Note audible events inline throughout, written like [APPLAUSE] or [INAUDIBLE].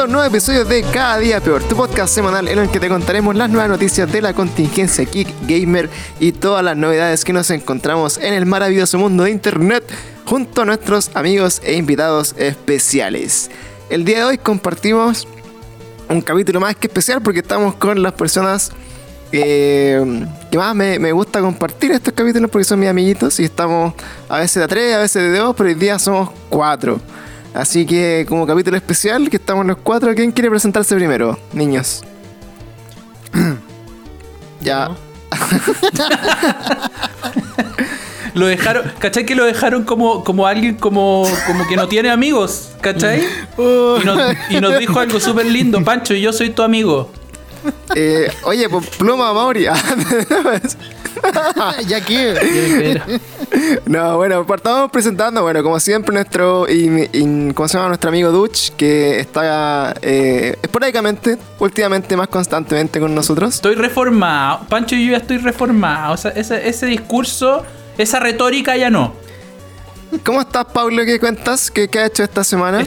A un nuevo episodio de Cada Día Peor, tu podcast semanal en el que te contaremos las nuevas noticias de la contingencia Geek Gamer y todas las novedades que nos encontramos en el maravilloso mundo de Internet junto a nuestros amigos e invitados especiales. El día de hoy compartimos un capítulo más que especial porque estamos con las personas eh, que más me, gusta compartir estos capítulos porque son mis amiguitos y estamos a veces de tres, a veces de dos, pero hoy día somos cuatro. Así que como capítulo especial, que estamos los cuatro, ¿quién quiere presentarse primero? Niños. [CLEARS THROAT] ya. Lo dejaron, ¿cachai? Que lo dejaron como, como alguien como, como que no tiene amigos, ¿cachai? Y nos, y nos dijo algo súper lindo, Pancho, yo soy tu amigo. Eh, oye, pues pluma Mauri. [LAUGHS] [LAUGHS] ya que. no, bueno, partamos presentando, bueno, como siempre, nuestro, ¿cómo se llama? Nuestro amigo Dutch, que está eh, esporádicamente, últimamente más constantemente con nosotros. Estoy reformado, Pancho y yo ya estoy reformado. O sea, ese, ese discurso, esa retórica ya no. ¿Cómo estás, Pablo? ¿Qué cuentas? ¿Qué, qué has hecho esta semana?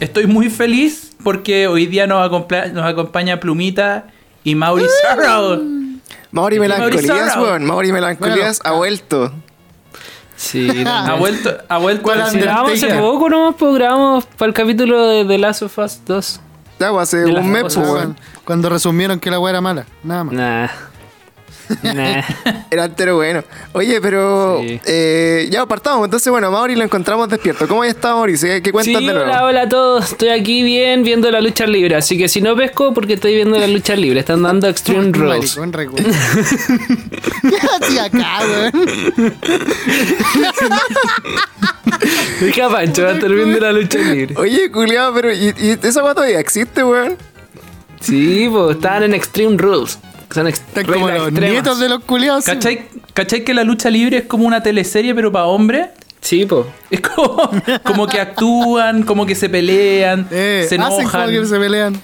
Estoy muy feliz porque hoy día nos, nos acompaña Plumita y Mauri. Mauri Melancolías, weón. Mauri Melancolías ha vuelto. Sí, [LAUGHS] Ha vuelto, ha vuelto. ¿Cuál el- ande- grabamos hace poco nomás, pues grabamos para el capítulo de The Last of Us 2. Ya, pues, hace De un mes, pues, Cuando, weón. cuando resumieron que la weá era mala. Nada más. Nah. [LAUGHS] nah. Era entero bueno. Oye, pero Sí. eh, ya partamos. Entonces, bueno, Mauri lo encontramos despierto. ¿Cómo ya está Mauri? ¿Qué, Sí, cuentas de nuevo? hola, hola a todos. Estoy aquí bien viendo la lucha libre. Así que si no pesco, porque estoy viendo la lucha libre. Están dando Extreme [LAUGHS] Rules. ¿Qué hacía [LAUGHS] acá, weón? Deja a Pancho, va a estar viendo la lucha libre. Oye, culiado, pero ¿y, y esa weá todavía existe, weón? Sí, pues están en Extreme Rules. Son Están como los extremas. nietos de los culiados. ¿Cachai, ¿Cachai que la lucha libre es como una teleserie pero para hombres? Sí, pues. Es como, [LAUGHS] como que actúan, como que se pelean, Eh, se hacen como enojan. que se pelean.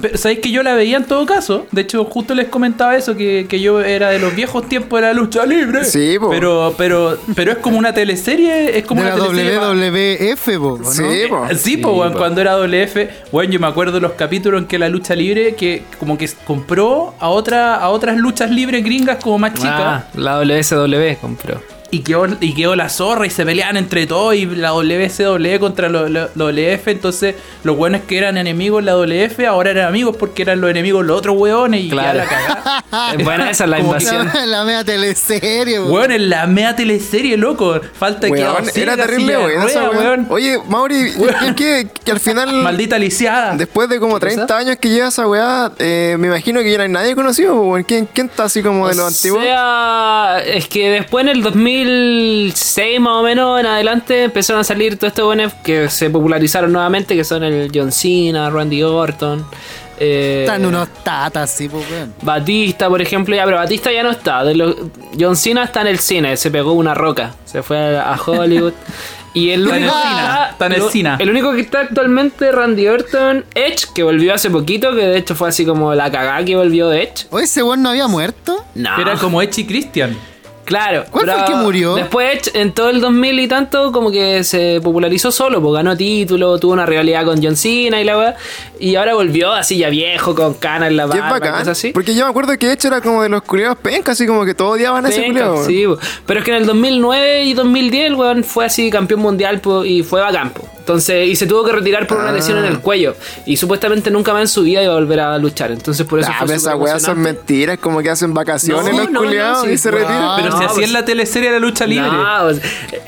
Pero sabéis que yo la veía en todo caso. De hecho, justo les comentaba eso, que, que yo era de los viejos tiempos de la lucha libre. Sí, po. Pero, pero, pero es como una teleserie, es como De una la teleserie. WWF, po, ¿no? Sí, po. Sí, pues, weón, cuando era WF, bueno, yo me acuerdo de los capítulos en que la lucha libre, que como que compró a otra, a otras luchas libres gringas como más chicas. Ah, la WSW compró. Y quedó, y quedó la zorra y se peleaban entre todos y la WCW contra la la WF. Entonces, los buenos que eran enemigos en la WF ahora eran amigos porque eran los enemigos los otros hueones y Claro. ya la cagada. [LAUGHS] Es buena esa la Como que- invasión. [LAUGHS] La, la media teleserie, weón. Weón, en la mea teleserie, loco. Falta que era terrible, weón. esa. Oye, Mauri, [LAUGHS] ¿y qué? Que al final, Maldita lisiada. después de como 30 años que lleva esa weá, eh, me imagino que ya no hay nadie conocido, weón. ¿Quién, ¿Quién está así como de los O antiguos? sea, es que después en el 2006 más o menos en adelante empezaron a salir todos estos buenos que se popularizaron nuevamente, que son el John Cena, Randy Orton, eh, Están unos tatas, sí, weón. Batista, por ejemplo, ya, pero Batista ya no está. De los- John Cena está en el cine, se pegó una roca, se fue a, a Hollywood. [LAUGHS] Y el Está en el único, que cine, está- está en el lo- cine. el único que está actualmente Randy Orton, Edge, que volvió hace poquito, que de hecho fue así como la cagada que volvió de Edge. Oye, ese weón no había muerto. No. Era como Echi Christian. Claro. ¿Cuál fue el que murió? Después, en todo el 2000 y tanto, como que se popularizó solo, pues ganó título, tuvo una rivalidad con John Cena y la weá. Y ahora volvió así ya viejo, con canas en la barba, bacán. cosas así. Porque yo me acuerdo que hecho era como de los culiados pencas, así como que todos odiaban a ese culiado. sí, po. pero es que en el 2009 y 2010 el weón fue así campeón mundial po, y fue a campo. Entonces, y se tuvo que retirar por una Ah. lesión en el cuello. Y supuestamente nunca más en su vida iba a volver a luchar. Entonces, por eso Ah, fue pero esas weas son mentiras, como que hacen vacaciones No, los no, culiados no, sí, y se no. retiran. Pero no, si hacía pues- en la teleserie de la lucha libre. No, pues,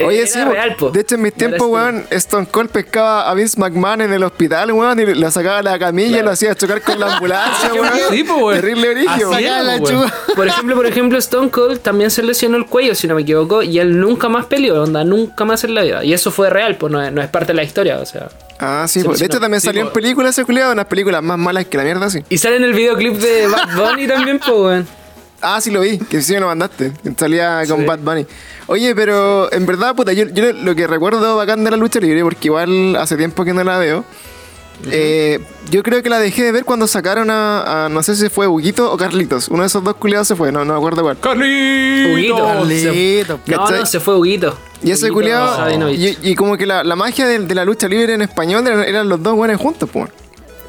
Oye, era sí, real, po. de hecho en mis tiempos, así. weón, Stone Cold pescaba a Vince McMahon en el hospital, weón, y lo sacaba a la camilla y lo hacía chocar con la ambulancia, [LAUGHS] weón. Sí, po, weón. Terrible origen, Así. Por ejemplo, por ejemplo, Stone Cold también se lesionó el cuello, si no me equivoco, y él nunca más peleó, onda, nunca más en la vida. Y eso fue real, pues no es, no es parte de la historia, o sea. Ah, sí, po. de hecho también salió en películas ese culiado, unas películas más malas que la mierda, sí. Y sale en el videoclip de [LAUGHS] Bad Bunny también, pues, weón. Ah, sí lo vi, que sí me lo mandaste. Salía con Sí. Bad Bunny. Oye, pero en verdad, puta, yo, yo lo que recuerdo bacán de la lucha libre, porque igual hace tiempo que no la veo, Eh, yo creo que la dejé de ver cuando sacaron a, a- no sé si fue Huguito o Carlitos. Uno de esos dos culiados se fue, no, no me acuerdo cuál. ¡Carlitos! Carlito. No, se fue Huguito. Y ese Huguito culiado. Y, y como que la, la magia de, de la lucha libre en español eran, eran los dos buenos juntos, pues.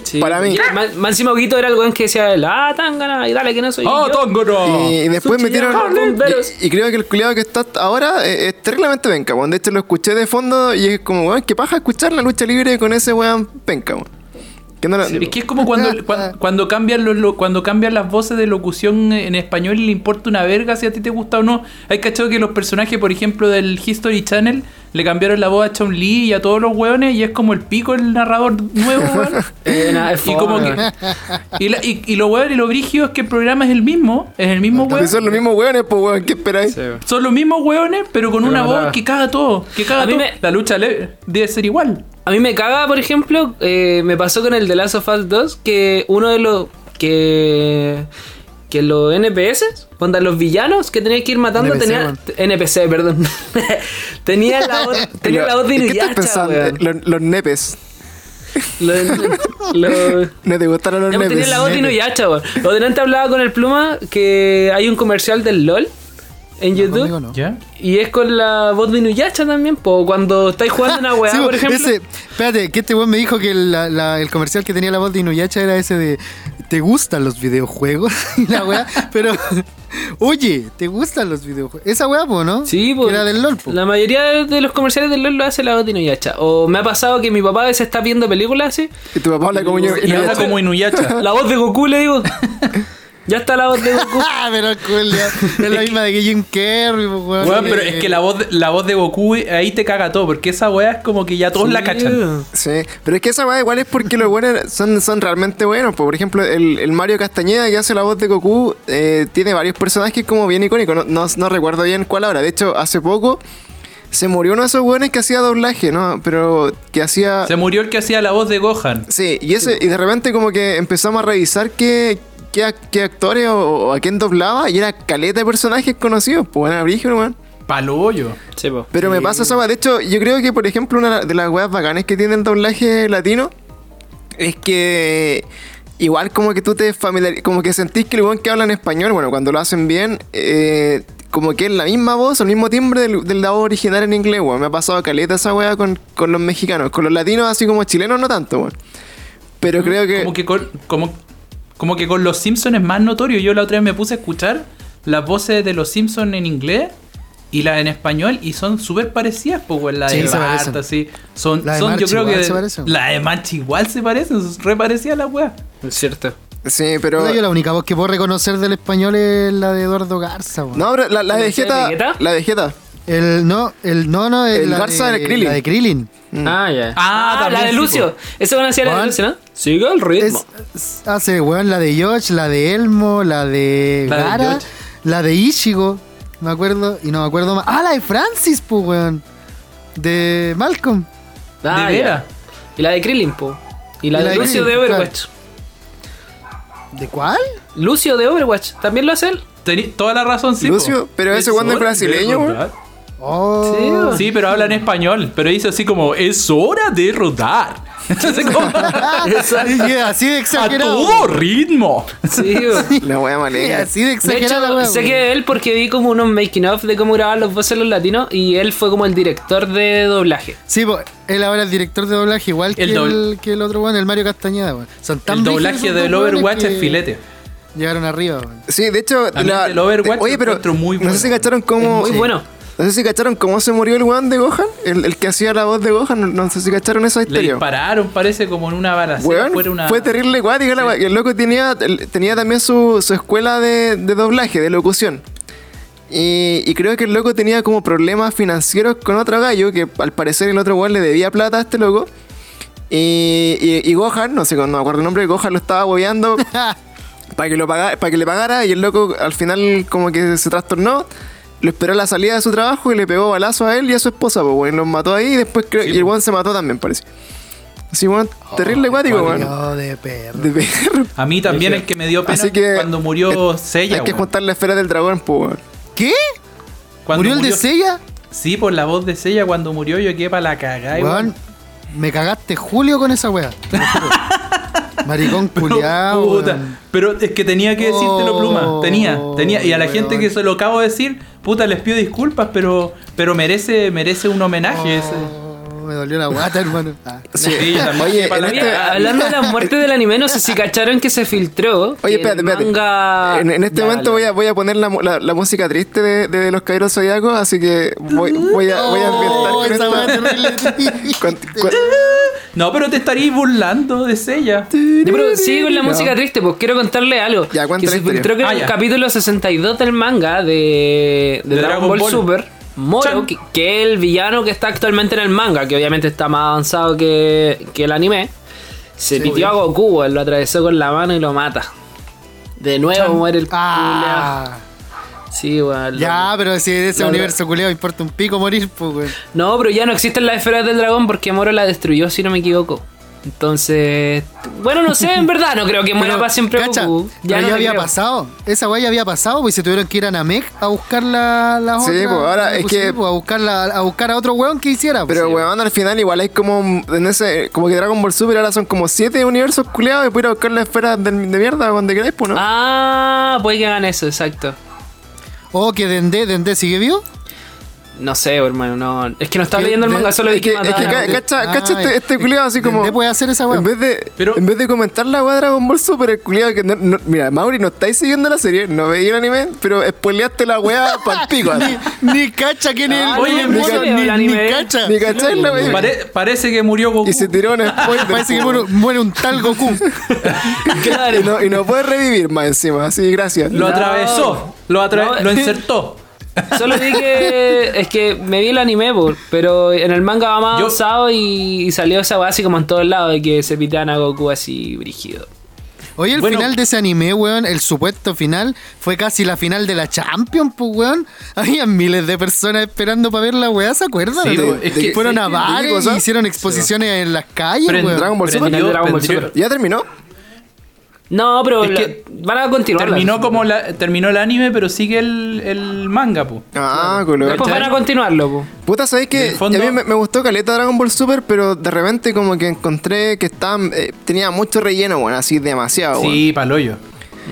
Sí. para mí. Y Más, más encima Huguito era el weón que decía, ah, tangana, y dale que no soy ¡Ah, yo. Tóngoro! Y, y después metieron. ya. Y, y creo que el culiado que está ahora eh, es, terriblemente penca, weón. De hecho, lo escuché de fondo y es como, weón, que paja escuchar la lucha libre con ese weón penca, weón. Que no la- Es que es como cuando, cua- cuando, cambian los, lo- cuando cambian las voces de locución en español y le importa una verga si a ti te gusta o no. Hay cachado que los personajes, por ejemplo, del History Channel le cambiaron la voz a Chun Li y a todos los hueones y es como el pico el narrador nuevo, weón. [LAUGHS] Eh, y como que. Y, la- y, y lo weón y lo brígido es que el programa es el mismo, es el mismo weón. son los mismos weones, pues weón, ¿qué esperáis? Sí. Son los mismos hueones, pero con Pero una voz que caga todo. Que caga A todo. me- La lucha le- debe ser igual. A mí me caga, por ejemplo, eh, me pasó con el The Last of Us 2 que uno de los que que los NPS, cuando los villanos que tenías que ir matando NPC, tenía weón. NPC, perdón. [LAUGHS] tenía la voz, [LAUGHS] tenía la voz de ¿En ¿Qué estás Inuyasha, weón. Los, los nepes. Lo- [LAUGHS] lo- ¿No te gustaron los pues, nepes? tenía la voz de Inuyasha, weón. Lo delante hablaba con el Pluma que hay un comercial del LOL en YouTube. Y es con la voz de Inuyasha también, po. Cuando estáis jugando una weá, Sí, por ejemplo. Ese, espérate, que este weón me dijo que el, la- la- el comercial que tenía la voz de Inuyacha era ese de ¿Te gustan los videojuegos? [LAUGHS] y la weá, pero oye, ¿te gustan los videojuegos? Esa weá, ¿no? Sí, pues. era del LOL, po. La mayoría de- los comerciales del LOL lo hace la voz de Inuyasha. O me ha pasado que mi papá a veces está viendo películas así. Y tu papá habla como yo. Y habla como Inuyasha. La voz de Goku, le digo. [LAUGHS] ya está la voz de Goku. [LAUGHS] Ah, pero ya. [LAUGHS] es la misma de que Jim Carrey, weón. Weón, pero es que la voz, de, la voz de Goku eh, ahí te caga todo, porque esa weá es como que ya todos la cachan. Sí, pero es que esa weá igual es porque los buenos son, son realmente buenos. po. Por ejemplo, el, el Mario Castañeda que hace la voz de Goku eh, tiene varios personajes como bien icónicos. No, no, no recuerdo bien cuál ahora. De hecho, hace poco se murió uno de esos weones que hacía doblaje, ¿no? Pero que hacía. Se murió el que hacía la voz de Gohan. Sí, y, ese, y de repente como que empezamos a revisar qué, qué, ac- qué actores o, o a quién doblaba y era caleta de personajes conocidos. Pues bueno, origen, weón. Paloyo. Sí, po. Pero me pasa esa weá. De hecho, yo creo que, por ejemplo, una de las weas bacanes que tiene el doblaje latino es que igual como que tú te familiar como que sentís que el weón que habla en español, bueno, cuando lo hacen bien, eh, como que es la misma voz, el mismo timbre del, del la voz original en inglés, weón. Me ha pasado caleta esa wea con, con los mexicanos. Con los latinos, así como chilenos, no tanto, weón. Pero creo que... Como que con, como, como que con los Simpsons es más notorio. Yo la otra vez me puse a escuchar las voces de los Simpsons en inglés y las en español y son súper parecidas, pues, weón. La Sí, de Bart, así. Son, La de son yo March creo igual que. se parecen. La de March igual se parecen, son re parecidas las weas. Es cierto. Sí, pero... Yo la única voz que puedo reconocer del español es la de Eduardo Garza, weón. No, pero la, la ¿La vegeta... de Vegeta? La vegeta. El, no, el, no, no, El la Garza de, era Krillin. La de Krillin. Ah, ya. Ah, la de Lucio. Esa van a ser la de. Lucio, ¿no? Sigue el ritmo. Es, hace, weón, la de Yosh, la de Elmo, la de La de Gara, Yosh. la de Ichigo, me acuerdo, y no me acuerdo más. Ah, la de Francis, pues, weón. De Malcolm. Ah, ¿De? Y la de Krillin, po. Y la Y de la de Lucio de Overwatch. ¿De cuál? Lucio de Overwatch. ¿También lo hace él? Tení toda la razón, sí. Lucio, po. pero ese weón es de brasileño, weón. Oh. Sí, pero habla en español. Pero dice así como: Es hora de rodar. [LAUGHS] [LAUGHS] Así de a exagerado. todo ritmo. Sí, [LAUGHS] weón. La wea malega. así de De exagerado, hecho, sé que de él porque vi como unos making of de cómo grabar los voces los latinos y él fue como el director de doblaje. Sí, pues, él ahora es director de doblaje, igual que El el, doble- que el otro weón, el Mario Castañeda. Son tan El doblaje del Overwatch que es filete. Llegaron arriba, weón. Sí, de hecho, del Overwatch oye, pero muy no bueno. sé si cacharon cómo. Muy Sí. bueno. No sé si cacharon cómo se murió el weón de Gohan, el, el que hacía la voz de Gohan. No, no sé si cacharon esa Le historia. dispararon, parece como en una balacera. Weón, fuera una... fue terrible la. Y el loco tenía, tenía también su, su escuela de, de doblaje, de locución. Y, y creo que el loco tenía como problemas financieros con otro gallo, que al parecer el otro weón le debía plata a este loco. Y, y, y Gohan, no sé, no me acuerdo el nombre, Gohan lo estaba hueveando [LAUGHS] para que, lo paga- para que le pagara y el loco al final como que se trastornó. Lo esperó a la salida de su trabajo y le pegó balazo a él y a su esposa, pues, weón. Los mató ahí y después creo- y el weón se mató también, parece. Así, weón, terrible guático, weón. De perro. De perro. A mí también el que me dio pena Así que- cuando murió Seiya. Hay que weón. juntar la esfera del dragón, pues, weón. ¿Qué? Cuando ¿Murió el de Seiya? Sí, por la voz de Seiya cuando murió yo quedé para la cagada. Weón. Me cagaste Julio con esa weá. [LAUGHS] Maricón [LAUGHS] weón. pero es que tenía que decírtelo, Oh, Pluma. Tenía, tenía. Y a la weón. gente que se lo acabo de decir, puta, les pido disculpas, pero, pero merece, merece un homenaje ese. Oh, me dolió la guata, [LAUGHS] hermano. Ah. Sí. Sí, también. Oye, en este, Hablando de la [LAUGHS] muerte del anime, no sé si cacharon que se filtró. Oye, espérate, espérate. manga- En, en este Ya, momento voy a, voy a poner la, la- la música triste de, de los caballeros zodiacos, así que voy, voy a, voy a ambientar Oh, con weá terrible. Cuan- cuan- No, pero te estarías burlando de ella. Ya, pero sigue con la música triste, pues quiero contarle algo. Ya, que la se filtró que Ah, en el ya. capítulo 62 del manga de, de De Dragon, Dragon Ball, Ball. Super, Moro, que, que es el villano que está actualmente en el manga, que obviamente está más avanzado que, que el anime, se pitió a Goku, weón, lo atravesó con la mano y lo mata. De nuevo Chan. muere el Ah. Sí, weón. lo- Ya, pero si ese La- universo culiao importa un pico morir, pues, weón. No, pero ya no existen las esferas del dragón porque Moro la destruyó, si no me equivoco. Entonces, bueno, no sé, en [LAUGHS] verdad, no creo que muera para siempre cacha, Goku. pero ya, no había creo. pasado. Esa weá ya había pasado, pues se tuvieron que ir a Namek a buscar la, la Sí, pues, ahora es que- sí, pues, a buscar la- a buscar a otro weón que hiciera. pues. Pero Sí. weón, al final igual hay como en ese, como que Dragon Ball Super ahora son como siete universos culiados y puedes ir a buscar la esfera de, de mierda donde queráis, pues, ¿no? Ah, puede que hagan eso, exacto. O que Dende, Dende sigue vivo. No sé, hermano, no. Es que no estaba ¿Qué? leyendo el manga, solo es vi que, es que cacha, Ah, cacha este, este culiado así como. Dende puede hacer esa weá. En vez de, Pero- en vez de comentar la weá de Dragon Ball Super, el culiado que no, no- mira, Mauri, no estáis siguiendo la serie, no veis el anime, pero spoileaste la weá [LAUGHS] pa'l pico. así. Ni cacha quién es Ah, el oye, weón, ni ni, ca- ni, el anime. ni cacha. Ni cachai la weá. Pare- parece que murió Goku. Y se tiró un [LAUGHS] spoiler. Parece que muere, muere un tal Goku. [LAUGHS] y, no, y no puede revivir más encima, así, gracias. Lo No. atravesó, lo, atra- No. lo insertó. Solo vi que. Es que me vi el anime, por, pero en el manga va más Yo- avanzado y, y salió esa weá así como en todos lados de que se pitean a Goku así brígido. Oye, el Bueno. final de ese anime, weón, el supuesto final, fue casi la final de la Champions, pues, weón. Había miles de personas esperando para ver la weá, ¿se acuerdan? Sí, De- es de que- fueron es a que- bares y hicieron exposiciones en las calles, Pero en weón. Dragon Ball Dragon Ball Super. ¿Ya terminó? No, pero Es la- que van a continuar. Terminó como la, terminó el anime, pero sigue el, el manga, pu. Ah, culo. Después van a continuarlo, po. Puta, ¿sabéis que fondo- a mí me, me gustó Caleta Dragon Ball Super, pero de repente como que encontré que estaban, eh, tenía mucho relleno, bueno, así demasiado. Sí, paloyo.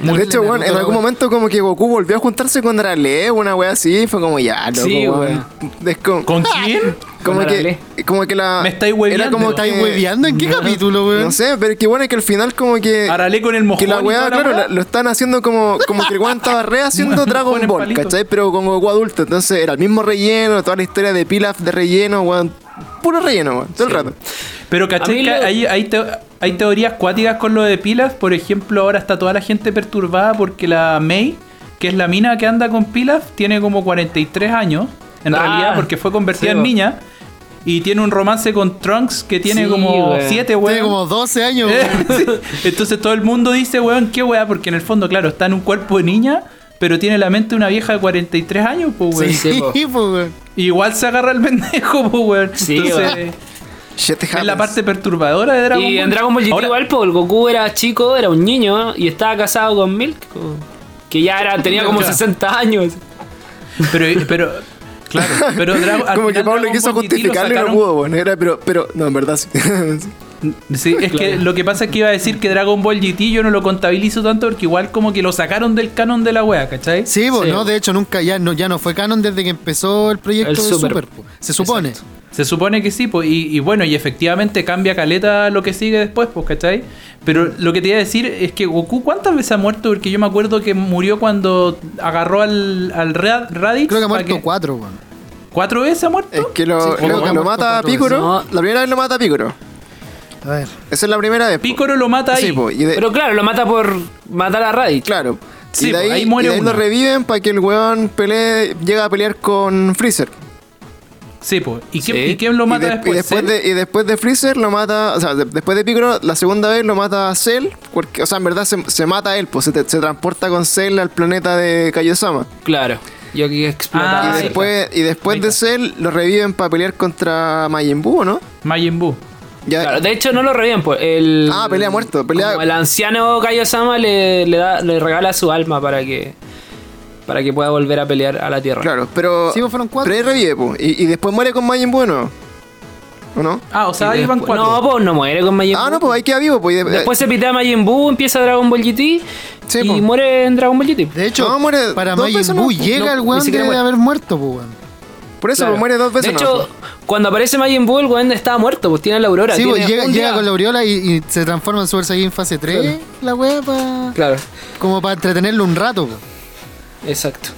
De hecho, weón, en algún momento como que Goku volvió a juntarse con Arale, una wea así, fue como ya, loco, Sí, weón. Es como, ¿Con quién? [LAUGHS] como con que, como que la... Me estáis Era hueveando. como Me que... ¿Estáis hueveando? ¿En qué capítulo, weón? No sé, pero que bueno es que al final como que... Arale con el mojón. Que la weá, claro, la- lo están haciendo como, como que el weón estaba [LAUGHS] re haciendo Dragon Ball. ¿cachai? Pero con Goku adulto. Entonces era el mismo relleno, toda la historia de Pilaf de relleno, weón. Puro relleno, todo el rato. Pero mí que lo- hay, hay, teo- hay teorías cuáticas con lo de pilas. Por ejemplo, ahora está toda la gente perturbada porque la Mei, que es la mina que anda con pilas, tiene como 43 años. En Ah, realidad, porque fue convertida sí, en niña. Y tiene un romance con Trunks que tiene Sí, como weón. 7 Tiene weón. como 12 años, [LAUGHS] weón. Entonces todo el mundo dice, weón, qué weá, porque en el fondo, claro, está en un cuerpo de niña, pero tiene la mente de una vieja de 43 años, pues, weón. Sí, Sí, po. [LAUGHS] pues, weón. Igual se agarra el pendejo, pues, weón. Sí, Entonces, weón. Es la parte perturbadora de Dragon Y Ball. en Dragon Ball GT Ahora- igual, po, el Goku era chico, era un niño y estaba casado con Milk, que ya era, tenía como Claro. 60 años. Pero, pero, claro, pero [LAUGHS] Dra- al Como que Pablo Dragon quiso justificarlo y no pudo, weón. Era, pero, pero, no, en verdad sí. [LAUGHS] Sí, es que lo que pasa es que iba a decir que Dragon Ball GT yo no lo contabilizo tanto porque igual como que lo sacaron del canon de la wea, ¿cachai? Sí, pues, Sí. no, de hecho nunca, ya no, ya no fue canon desde que empezó el proyecto El de Super. Super, po. se supone. Se supone que sí, pues, y, y bueno, y efectivamente cambia caleta lo que sigue después, pues, ¿cachai? Pero lo que te iba a decir es que Goku, ¿cuántas veces ha muerto? Porque yo me acuerdo que murió cuando agarró al, al Ra- Raditz. Creo que ha muerto cuatro, weón. ¿Cuatro veces ha muerto? Es que lo, Sí, lo- mata a. Piccolo. No. La primera vez lo mata a Piccolo. A ver. Esa es la primera vez. po. Piccolo lo mata ahí. Sí, po, y de- Pero claro, lo mata por matar a Raditz. Claro. Sí, y de po, ahí, ahí muere y de ahí uno. lo reviven para que el weón pelee, llega a pelear con Freezer. Sí, pues. ¿Y, quién- Sí. ¿Y quién lo Y, mata de- después? y después ¿Cell? de, y después de Freezer lo mata, o sea, de- después de Piccolo, la segunda vez lo mata a Cell, porque, o sea, en verdad se, se mata a él, pues se, te- se transporta con Cell al planeta de Kaiosama. Claro. Y aquí explota. Ah, y después, y después de. Cell lo reviven para pelear contra Majin Buu, ¿no? Majin Buu. Ya, Claro, de hecho no lo reviven, pues el Ah, pelea muerto, pelea- como el anciano Kaiosama le, le da le regala su alma para que para que pueda volver a pelear a la Tierra. claro, pero. Sí, pues fueron cuatro. Pero revive, pues. Y, y después muere con Majin Buu, ¿no? ¿o no? Ah, o sea, ahí van cuatro. No, pues no muere con Majin Ah, Buu. no, pues ahí queda vivo. Pues, Después se pitea Majin Buu, empieza Dragon Ball GT Sí, y po. muere en Dragon Ball GT. De hecho, No, muere para Majin Buu ¿no? llega No, el weón muere. haber muerto, pues weón. Por eso Claro. muere dos veces. De ¿no? hecho, cuando aparece Majin Buu, el weón estaba muerto, pues tiene la aurora. Sí, pues tiene llega, con la aureola y, y se transforma en Super Saiyan fase 3, la wea, pa- Claro, como para entretenerlo un rato. exacto.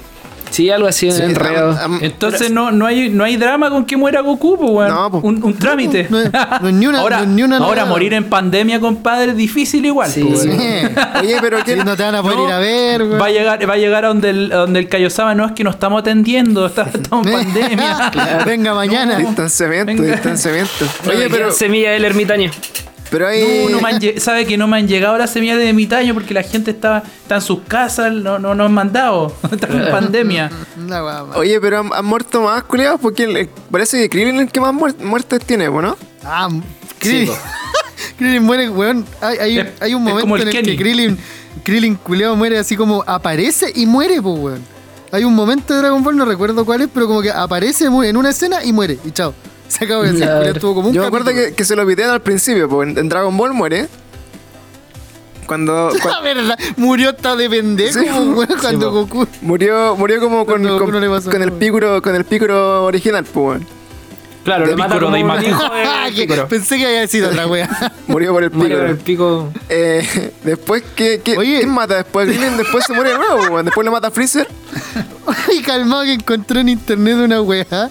Sí, algo así, Sí, enredo. am- am- Entonces no, no, hay, no hay drama con que muera Goku, pues, weón. No, pues. un, un trámite. No es- no es [LAUGHS] ni una- ahora, no es ni una ahora morir en pandemia, compadre, es difícil igual. Sí, pues, sí. Oye, pero [LAUGHS] Sí, ¿quién, no te van a poder No, ir a ver, weón. Va a llegar, va a llegar a donde el, donde el Kaiosama no es que no estamos atendiendo, está- estamos en [LAUGHS] pandemia. Venga mañana. Distanciamiento, Venga. distanciamiento. Oye, Oye, pero, semilla del ermitaño. Pero hay. No, no me han lle- sabe que no me han llegado las semillas de mitaño porque la gente está, está en sus casas, no, no, no han mandado. [LAUGHS] Están en pandemia. Oye, pero han, han muerto más culiados porque el- parece que Krillin es el que más muer- muertes tiene, ¿no? Ah, Krillin. [LAUGHS] Krillin muere, weón. Hay, hay, Es- hay un momento como el en el Kenny. que Krillin, Krillin culeado muere así como aparece y muere, pues, weón. Hay un momento de Dragon Ball, no recuerdo cuál es, pero como que aparece en una escena y muere. Y chao. [LAUGHS] Se acabó de Claro. culiao estuvo como un Yo me acuerdo que, que se lo pitean al principio, porque en, en Dragon Ball muere. Cuando, [LAUGHS] La cuando verdad, murió hasta de pendejo, Sí, [LAUGHS] weón, cuando po. Goku. murió, murió como con, Cuando con, Goku no le pasó con el pícoro, con el pícoro original, pues, weón. Claro, De lo mata como de un Ah, pensé que había sido otra wea. Murió por el con pícoro. el pico. Eh, después, ¿qué, qué, Oye. ¿quién mata después? Krillin después se muere de nuevo, weón. Después le mata a Freezer. Y calmado que encontré en internet una weá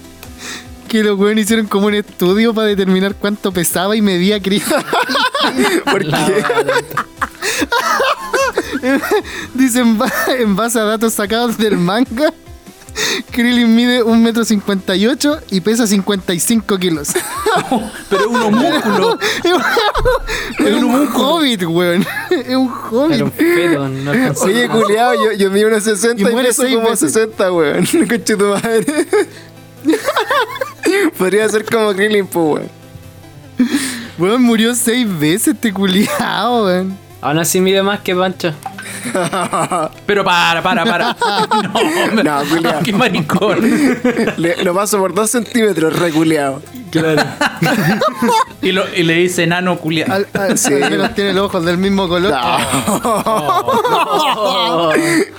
que los weones hicieron como un estudio para determinar cuánto pesaba y medía Krillin. [LAUGHS] Porque [LAUGHS] Dice en, ba- en base a datos sacados del manga, Krillin mide 1,58 m y pesa 55 kilos. [LAUGHS] Pero es un homúnculo. es un hobbit, weón. Es un hobbit. Un feto, no. Oye, culiao, yo, yo mido unos 60 Y y, muere peso como veces. 60, weón. Conche tu madre. [LAUGHS] Podría ser como Krillin, pues, weón. Weón murió seis veces este culiao, weón. Aún así mide más que Pancho. [LAUGHS] Pero para, para, para. [LAUGHS] No, No, culiao. qué maricón. [LAUGHS] Le- lo paso por 2 centímetros, reculeado. Claro. Y, lo, y le dice nano culiado. Al, al- Sí. al menos tiene los ojos del mismo color.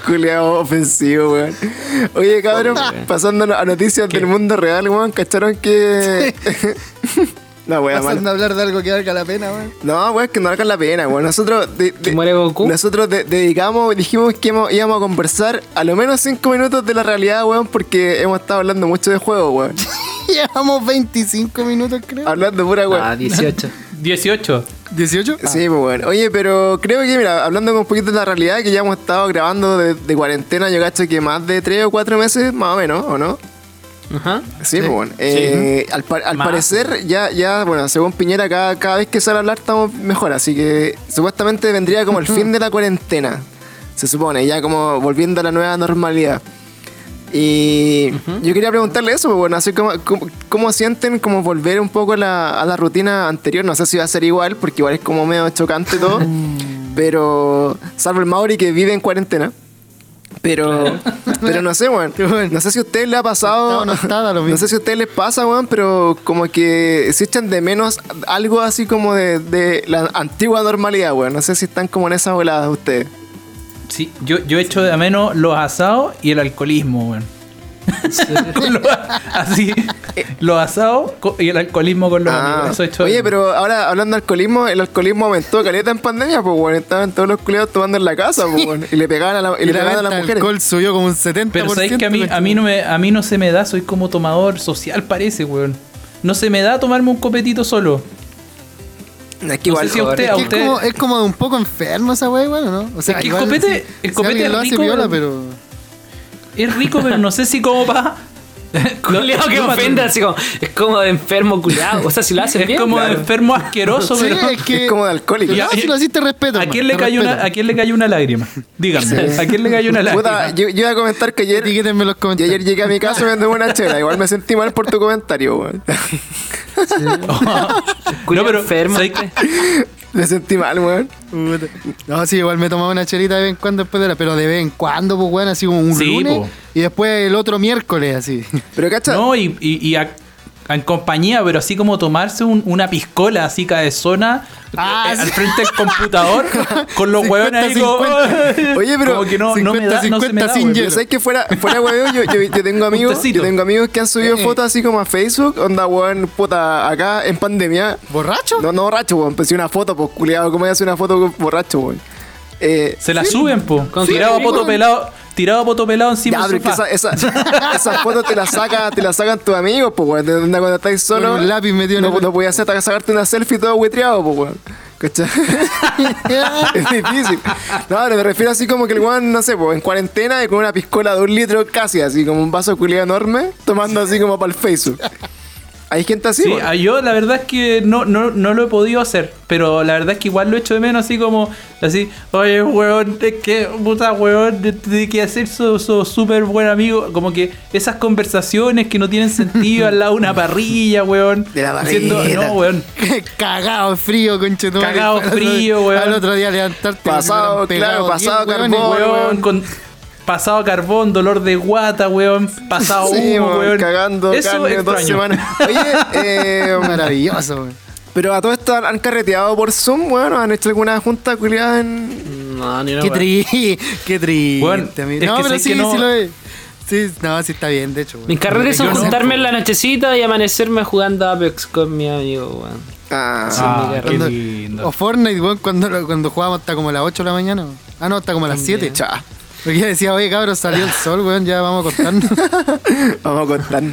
Culeado ofensivo, weón. Oye, cabrón, pasando a noticias del mundo real, weón, ¿cacharon que. No, weón, Pasando a hablar de algo que valga la pena, weón. No, weón, que no valga la pena, weón. Nosotros. de- de- ¿Que muere Goku? Nosotros de- dedicamos, dijimos que íbamos, íbamos a conversar a lo menos 5 minutos de la realidad, weón, porque hemos estado hablando mucho de juego, weón. [LAUGHS] Llevamos 25 minutos, creo. hablando pura, weón. Ah, 18. 18. ¿18? Sí, pues bueno. Oye, pero creo que, mira, hablando un poquito de la realidad, que ya hemos estado grabando de, de cuarentena, yo cacho que más de 3 o 4 meses, más o menos, ¿o no? Ajá. Sí, pues bueno. Eh, al pa- al Más. parecer, ya, ya, bueno, según Piñera, cada, cada vez que sale a hablar estamos mejor, así que supuestamente vendría como el fin de la cuarentena, se supone, ya como volviendo a la nueva normalidad. Y yo quería preguntarle eso, pues bueno, así como, cómo, cómo sienten como volver un poco a la, a la rutina anterior, no sé si va a ser igual, porque igual es como medio chocante todo, [LAUGHS] pero salvo el Mauri que vive en cuarentena. Pero, [LAUGHS] pero no sé, weón. No sé si a ustedes les ha pasado. No estaba, lo [LAUGHS] no mismo. sé si a ustedes les pasa, weón, pero como que se echan de menos algo así como de, de la antigua normalidad, weón. No sé si están como en esa volada ustedes. Sí, yo, yo echo de menos los asados y el alcoholismo, weón. [LAUGHS] Lo- así, los asados co- y el alcoholismo con los Ah, amigos. Eso echo de oye, pero ahora hablando de alcoholismo, el alcoholismo aumentó caleta en pandemia, pues, weón. Estaban todos los culiados tomando en la casa, pues, weón. Y le pegaban a, la, y le la pegaban a las de mujeres. alcohol subió como un 70%. Pero sabéis que a mí, a mí no me, a mí no se me da, soy como tomador social parece, weón. No se me da tomarme un copetito solo. Es que No igual, sé si a usted, Es, es, usted. como, es como de un poco enfermo esa wey, bueno, ¿no? O sea, Es que el igual copete- si- el copete es lo hace rico, viola, pero... Es rico, pero no sé si como para. [LAUGHS] Culeado que ofende así como. Es como de enfermo culiado. O sea, si lo hacen Es bien. como claro. de enfermo asqueroso, Sí, pero. es que... Es como de alcohólico. No, si lo hiciste respeto. ¿A quién, le cayó una, respeto. ¿A quién le cayó una lágrima? Díganme, ¿a quién le cayó una lágrima? Puta, yo, yo iba a comentar que ayer, los y comentarios. ayer llegué a mi casa y me andé una chela. Igual me sentí mal por tu comentario, weón. [LAUGHS] no, Culiao pero. enfermo. Me sentí mal, weón. No, sí, igual me tomaba una chelita de vez en cuando después de la... Pero de vez en cuando, pues, weón, así como un Sí, lunes. po. Y después el otro miércoles, así. Pero cacha, No, y, y, y a- en compañía, pero así como tomarse un- una piscola así cabezona Ah, eh, sí. al frente del computador [LAUGHS] con los 50, huevones ahí como, 50. Oye, pero como que no, no me da, no se me 50 da, sin sabes que fuera, fuera weón, yo, yo, yo tengo [LAUGHS] amigos, yo tengo amigos que han subido Eh. fotos así como a Facebook, onda weón, puta, acá en pandemia. ¿Borracho? No, no borracho, weón, pues sí una foto, pues culiado, ¿cómo voy a hacer una foto con borracho, weón? Eh, Se la sí. suben, po. Con tirado a que- poto pelado, tirado poto pelado encima Ya, del es que esa, esa, [LAUGHS] esas fotos te las saca, te las sacan tus amigos, pues weón, de cuando estáis solo. Con un lápiz metido en no, el- no podías hacer hasta sacarte una selfie todo huetreado, pues weón. ¿Cachai? [LAUGHS] es difícil. No, pero me refiero así como que el weón, no sé, pues en cuarentena y con una piscola de un litro casi, así como un vaso culiado enorme, tomando así como para el Facebook. Hay gente así, Sí, ah, yo la verdad es que no, no, no lo he podido hacer, pero la verdad es que igual lo echo de menos así como, así, oye, weón, es que, puta, weón, de, que hacer su súper buen amigo, como que esas conversaciones que no tienen sentido al lado de una [LAUGHS] parrilla, weón. De la diciendo, parrilla. no, weón. [LAUGHS] Cagado frío, conchetumare. Cagado frío, weón. Al otro día levantarte. Pasado, claro, pasado 10 carbón. hueones. Weón, weón, con pasado carbón, dolor de guata, weón, pasado Sí, humo, weón, weón. cagando Eso carne extraño. dos semanas. [LAUGHS] Oye, eh, Maravilloso, weón. pero a todo esto han carreteado por Zoom, bueno, han hecho alguna junta culiada en. No, ni una Qué triste, qué triste. Bueno, no, que pero sí, que no- sí lo es. Sí, no, sí está bien, de hecho. Mis carreras son no. juntarme en la nochecita y amanecerme jugando Apex con mi amigo, weón. Ah, Ah, mi qué lindo. O Fortnite, weón, cuando, cuando jugábamos hasta como las 8 de la mañana. Ah, no, hasta como las 7. cha. Porque decía, oye, cabrón, salió el sol, weón, ya vamos a contarnos. [LAUGHS] Vamos a contar.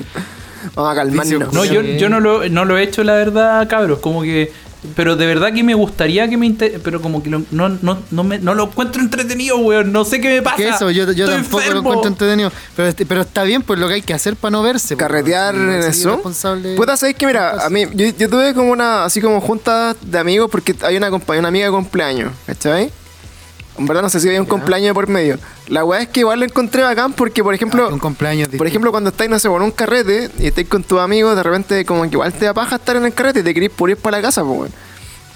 Vamos a calmarnos. No, yo, yo no, lo, no lo he hecho, la verdad, cabros. Como que. Pero de verdad que me gustaría que me. inter- Pero como que lo- no, no, no, me, no lo encuentro entretenido, weón. No sé qué me pasa. que eso, yo, yo Estoy tampoco enfermo. lo encuentro entretenido. Pero, este- pero está bien, pues lo que hay que hacer para no verse. pues, carretear en eso. responsable- Puta, sabéis que mira, a mí, yo, yo tuve como una, así como junta de amigos porque hay una, compa- una amiga de cumpleaños, ¿cachai? En verdad no sé si había un cumpleaños de por medio. La weá es que igual lo encontré bacán porque, por ejemplo, Ah, un cumpleaños por ejemplo, cuando estáis, no sé, en un carrete y estáis con tus amigos, de repente como que igual te da paja estar en el carrete y te querés por ir para la casa, pues.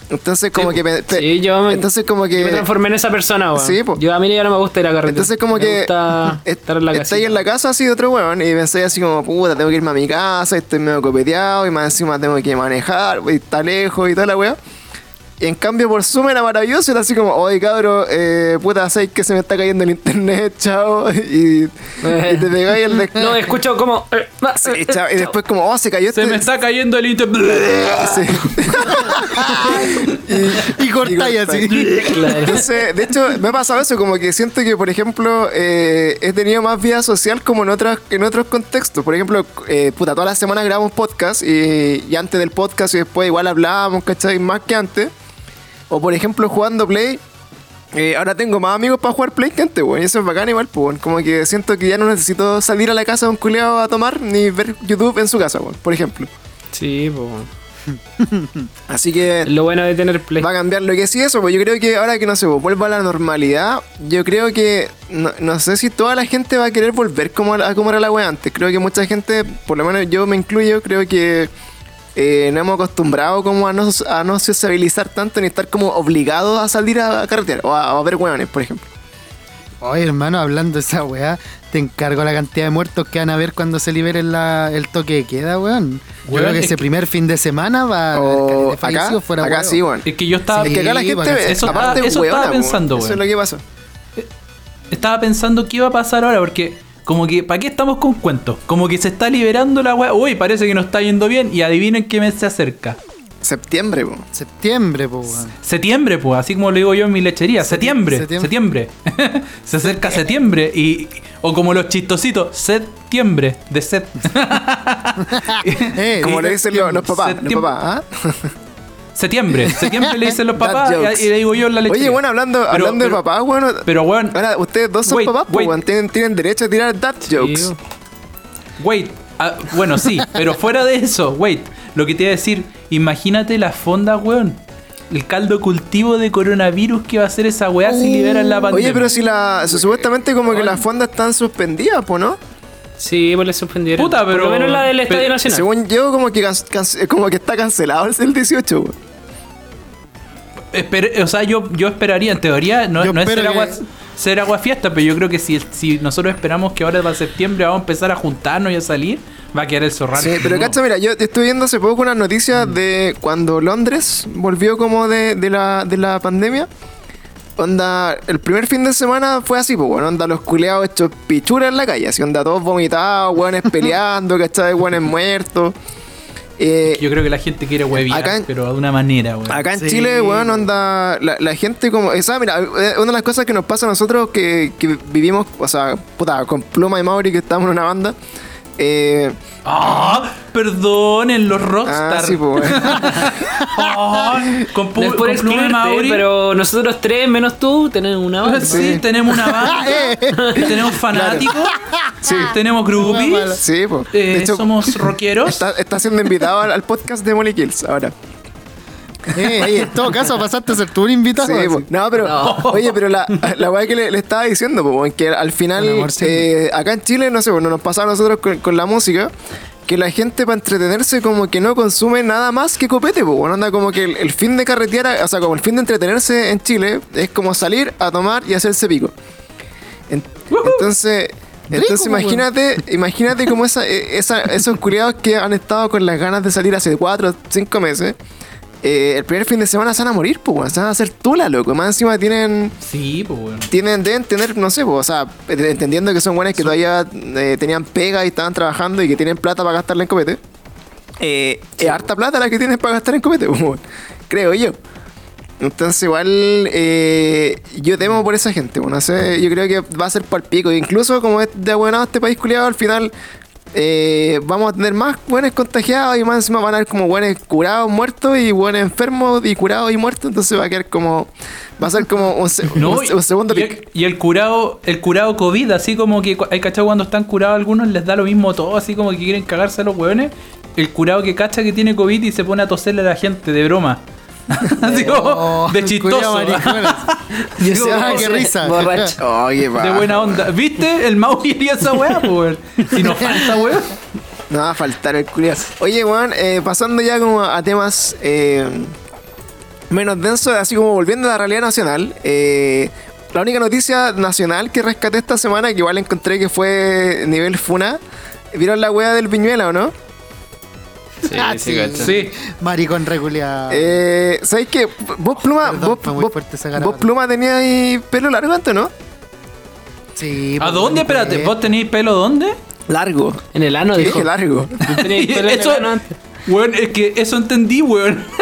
Entonces como que... me- Sí, yo me, entonces como que... me transformé en esa persona, weón. Sí, po. Yo a mí ya no me gusta ir a carretera. Entonces como me que gusta [LAUGHS] estar en la casa. estáis en la casa así de otro weón y pensáis así como, puta, tengo que irme a mi casa, estoy medio copeteado y más encima tengo que manejar, y está lejos y toda la weá. Y en cambio por Zoom era maravilloso, era así como, oye cabro, eh, puta, sabes que se me está cayendo el internet, [LAUGHS] chao, y, y te pegáis el de... [LAUGHS] No, escucho como... eh, Sí, eh, chao, y después como, oh, se cayó Se este... me está cayendo el internet. Sí. [LAUGHS] Y cortáis así. Claro. Entonces, de hecho, me ha pasado eso, como que siento que, por ejemplo, eh, he tenido más vida social como en otras, en otros contextos. Por ejemplo, eh, puta, todas las semanas grabamos podcast y, y antes del podcast y después igual hablábamos, ¿cachai? Más que antes. O por ejemplo, jugando Play. eh, ahora tengo más amigos para jugar Play que antes, weón. Y eso es bacán igual, pues, weón. Como que siento que ya no necesito salir a la casa de un culeado a tomar ni ver YouTube en su casa, weón, por ejemplo. Sí, po. [LAUGHS] Así que Lo bueno de tener Play. va a cambiar lo que sí eso, pues yo creo que ahora que no sé, pues, vuelva a la normalidad, yo creo que no, no sé si toda la gente va a querer volver como a, a como era la wea antes. Creo que mucha gente, por lo menos yo me incluyo, creo que eh, no hemos acostumbrado como a no, a no sociabilizar tanto ni estar como obligados a salir a, carretera o a, a ver weones, por ejemplo. Oye, hermano, hablando de esa weá, te encargo la cantidad de muertos que van a ver cuando se libere la- el toque de queda, weón. Yo Weón, creo que es ese que- primer fin de semana va a haber O caleta de acá, fuera acá sí, weón. Es que yo estaba, Es que acá la Sí, gente, bueno, eso aparte, estaba- eso weona, estaba weón. pensando, Eso es lo que pasa. estaba pensando qué iba a pasar ahora, porque como que, ¿para qué estamos con cuentos? Como que se está liberando la weá. Uy, parece que nos está yendo bien. Y adivinen qué mes se acerca. Septiembre, po. Septiembre, po. Septiembre, pues, así como lo digo yo en mi lechería. Septiembre, septiembre. septiembre. [LAUGHS] se acerca septiembre y. O como los chistositos, septiembre, de set. [LAUGHS] Como le dicen los, los papás, los Septiembre. papás, ¿ah? [LAUGHS] septiembre, septiembre le dicen los [LAUGHS] papás y, y le digo yo en la lechería. Oye, bueno, hablando, Pero- hablando pero- de papás, bueno, Pero, weón, ahora ustedes dos son Wait, papás, pues, wait. tienen, tienen derecho a tirar dad jokes. Wait, ah, bueno, sí, pero fuera de eso, wait, lo que te iba a decir, imagínate las fondas, weón. El caldo cultivo de coronavirus que va a hacer esa weá si liberan la pandemia. Oye, pero si la. Supuestamente como que las fondas están suspendidas, po, ¿no? Sí, pues le suspendieron. Puta, pero- Por lo menos la del Estadio pero- Nacional. Según yo, como que, can- can- como que está cancelado el el 18, weón. Esper- o sea, yo, yo esperaría, en teoría, no, no es ser que- aguas- ser agua fiesta, pero yo creo que si, si nosotros esperamos que ahora para septiembre vamos a empezar a juntarnos y a salir, va a quedar el zorral. Sí, pero cacha, mira, yo estoy viendo hace poco unas noticias de cuando Londres volvió como de, de la, de la pandemia. Onda, el primer fin de semana fue así, pues, bueno, onda, los culeados hechos pichuras en la calle, así, onda, todos vomitados, hueones [LAUGHS] peleando, ¿cachai? Hueones muertos. Eh, Yo creo que la gente quiere hueviar, pero de una manera, weón. Acá en Sí. Chile, weón, onda, la, la gente como... Esa, mira, eh, una de las cosas que nos pasa a nosotros que, que vivimos, o sea, puta, con Pluma y Mauri que estamos en una banda, eh, ¡Ah! Perdonen los rockstar. ah, sí, pues. [LAUGHS] Ah, con No es por con excluirte, Mauri. pero nosotros tres, menos tú, tenemos una banda. Sí, tenemos una banda, [LAUGHS] tenemos fanáticos, tenemos groupies, Sí, pues. eh, hecho, somos rockeros. está, está siendo invitado al, al podcast de Molly Kills ahora. Eh, en todo caso, pasaste a ser tú un invitado. Sí, po. no, pero, No. [LAUGHS] oye, pero la, la weá que le, le estaba diciendo, po, que al final, eh, acá en Chile, no sé, bueno, nos pasaba a nosotros con, con la música, que la gente para entretenerse como que no consume nada más que copete, pues, bueno, anda como que el, el fin de carretear, o sea, como el fin de entretenerse en Chile es como salir a tomar y hacerse pico. En- entonces... Entonces imagínate, imagínate como esa, eh, esa- esos culiados que han estado con las ganas de salir hace 4 o 5 meses, eh, el primer fin de semana se van a morir, pues, weón, se van a hacer tula, loco. Más encima tienen, Sí, pues bueno. tienen, deben tener, no sé, pues, o sea, entendiendo que son buenos que todavía eh, tenían pega y estaban trabajando y que tienen plata para gastarla en copete. Eh, es harta plata la que tienes para gastar en copete, [LAUGHS] weón, creo yo. Entonces igual eh, yo temo por esa gente, bueno, no sé, yo creo que va a ser para el pico. Incluso como es de buenado este país culiado, al final eh, vamos a tener más buenos contagiados y más encima van a haber como buenos curados, muertos y buenos enfermos y curados y muertos. Entonces va a quedar como, va a ser como un, se- No, un- un segundo y, el, y el curado, el curado COVID, así como que hay cachado cuando están curados algunos les da lo mismo todo, así como que quieren cagarse a los hueones. El curado que cacha que tiene COVID y se pone a toserle a la gente de broma. [LAUGHS] así como Oh, de chistoso. [LAUGHS] Yo Digo, Ah, qué [LAUGHS] risa. Borracho. Oh, qué de buena onda. ¿Viste? El Maui haría esa weá, pues. Si nos falta, weón. No va a faltar el culiado. Oye, weón, eh, pasando ya como a temas eh, menos densos, así como volviendo a la realidad nacional. eh, la única noticia nacional que rescaté esta semana, que igual encontré que fue nivel Funa, ¿vieron la wea del Viñuela o no? Sí, Ah, sí. Maricón reculeado. Eh, ¿Sabéis que vos pluma, Perdón, vos, fue muy vos- fuerte esa vos garabato. pluma tenías ahí pelo largo antes, ¿no? sí, ¿A pues, dónde? Espérate, ¿vos tenéis pelo dónde? Largo. En el ano dijo. Dije largo. [LAUGHS] Pelo en el Eso, ano antes. weón, es que eso entendí, weón. [LAUGHS]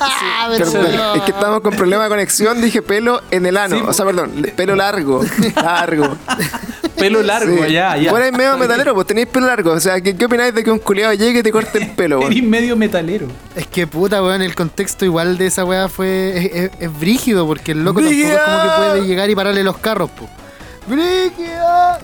Ah, es que estamos con problema de conexión, dije pelo en el ano. Sí, o sea, perdón, [LAUGHS] pelo largo. Largo. Pelo largo, Sí. ya, ya. Vos eres medio metalero, pues tenéis pelo largo. O sea, ¿qué, qué opináis de que un culiado llegue y te corte el pelo, weón? Eres medio metalero. Es que puta, weón, el contexto igual de esa weá fue. Es, es- es brígido porque el loco tampoco es como que puede llegar y pararle los carros, po. ¡Brígido!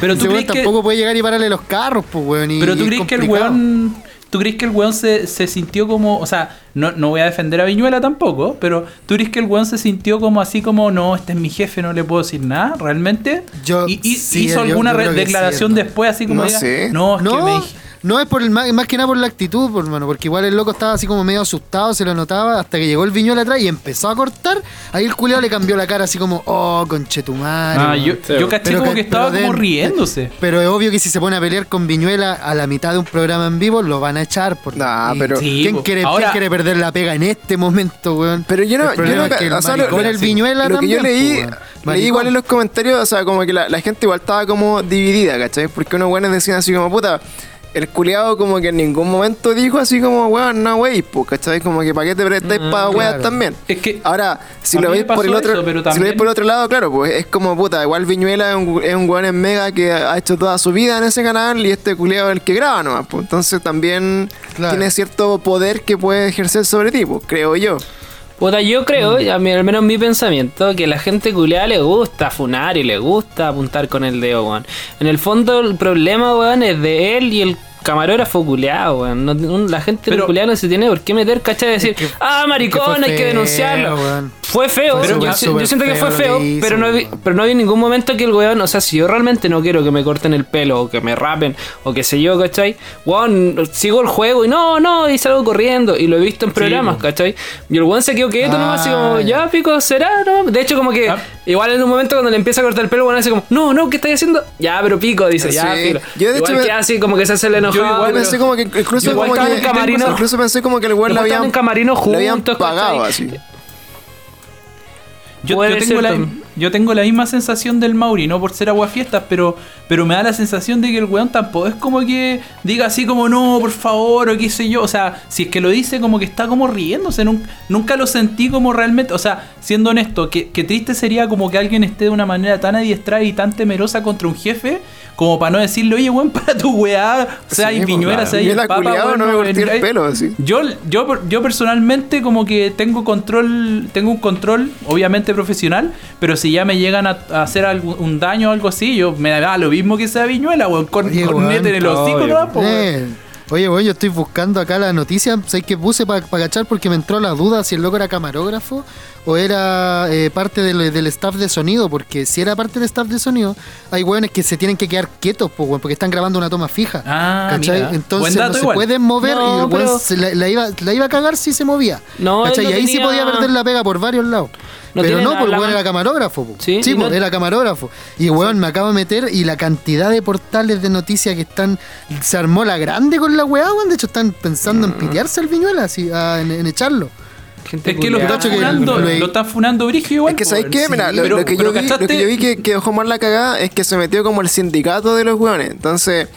Pero tú crees que, tampoco puede llegar y pararle los carros, pues, weón. y- pero tú crees que el weón. ¿Tú crees que el weón se, se sintió como. O sea, no, no voy a defender a Viñuela tampoco, pero ¿tú crees que el weón se sintió como así como, no, este es mi jefe, no le puedo decir nada? ¿Realmente? Yo- y, y- sí, hizo yo- alguna yo declaración después así como No diga, sé. no, es que me dije- no es por el más, más que nada por la actitud, por hermano, porque igual el loco estaba así como medio asustado, se lo notaba, hasta que llegó el viñuela atrás y empezó a cortar. Ahí el culiao le cambió la cara así como, oh, conchetumare. Ah, weón". yo, yo caché Pero como que- que estaba como den- riéndose. Pero es obvio que si se pone a pelear con Viñuela a la mitad de un programa en vivo, lo van a echar. Por... Nah, pero- Sí, ¿quién, quiere, Ahora- quién quiere perder la pega en este momento, weón? Pero yo no, El yo no, es que el o sea, lo- el Viñuela lo que yo también, leí, igual en los comentarios, o sea, como que la, la gente igual estaba como dividida, ¿cachai? Porque unos buenos decían así como, puta, el culiado como que en ningún momento dijo así como, weón, no wey, pues, ¿cachai? Como que para qué te prestáis Mm, para weas claro. también. Es que Ahora, si lo veis por el otro, eso, pero si lo veis por otro lado, claro, pues es como puta, igual Viñuela es un, es un weón en mega que ha hecho toda su vida en ese canal y este culiado es el que graba nomás, pues entonces también Claro. tiene cierto poder que puede ejercer sobre ti, pues, creo yo. Puta, yo creo, a mí, al menos mi pensamiento, que la gente culeada le gusta funar y le gusta apuntar con el dedo, weón. En el fondo, el problema, weón, es de él y el camarógrafo culeado, weón. No- la gente culeada no se tiene por qué meter, ¿cachai? Decir, que- ah, maricón, hay que denunciarlo. weón. Fue feo, Pero yo, siento que fue feo que hizo, pero, no vi, pero no en ningún momento que el weón, o sea, si yo realmente no quiero que me corten el pelo o que me rapen o que sé yo, ¿cachai? Weón, sigo el juego y no, no, y salgo corriendo y lo he visto en programas, po. ¿cachai? Y el weón se quedó quieto nomás, así como, Ah, ya pico, será, ¿no? De hecho, como que Ah. igual en un momento cuando le empieza a cortar el pelo, el weón hace como, no, no, ¿qué estáis haciendo? Ya, pero pico, dice, ya, Sí. filo. Yo, de igual hecho, me- así como que se hace el enojado. igual Yo pero- pensé como que incluso Igual como estaban que en camarino. incluso pensé como que el weón le Igual estaban habían en camarino le habían pagado ¿cachai? así. Yo, tengo la. Yo tengo la misma sensación del Mauri, no por ser aguafiestas, pero, pero me da la sensación de que el weón tampoco es como que diga así como no, por favor, o qué sé yo. O sea, si es que lo dice como que está como riéndose, nunca, nunca lo sentí como realmente. O sea, siendo honesto, que, que triste sería como que alguien esté de una manera tan adiestrada y tan temerosa contra un jefe, como para no decirle, oye, weón, para tu weá. O sea, Sí, y pues, claro. y el Viñuela papa, culiao, weón, no me el pelo, así. yo, yo, yo personalmente como que tengo control, tengo un control obviamente profesional, pero si ya me llegan a, a hacer algún, un daño o algo así, yo me da lo mismo que sea Viñuela, weón, con Oye, cornete en el hocico. ¿no? Weón. Oye, weón, yo estoy buscando acá la noticia. ¿Sabes qué puse para cachar? Porque me entró la duda si el loco era camarógrafo o era eh, parte del, del staff de sonido. Porque si era parte del staff de sonido, hay weones que se tienen que quedar quietos, po, weón, porque están grabando una toma fija. Ah, ¿Cachai? mira. Entonces dato no se pueden mover No, y el weón se la, la iba, la iba a cagar si se movía. No, ¿Cachai? no y ahí sí podía perder la pega por varios lados. No Pero no, la- porque weón era camarógrafo. po. Sí, Sí, po, no- era camarógrafo. Y weón, me acabo de meter y la cantidad de portales de noticias que están. Se armó la grande con la weá, weón. De hecho, están pensando en pitearse al viñuela, así, a- en, en echarlo. Gente Es que lo que funando, lo- lo están funando brígido igual. Es que ¿sabes qué? Mira, Sí, lo, pero- lo que pero yo vi, lo que yo vi que, que dejó mal la cagada es que se metió como el sindicato de los weones. Entonces,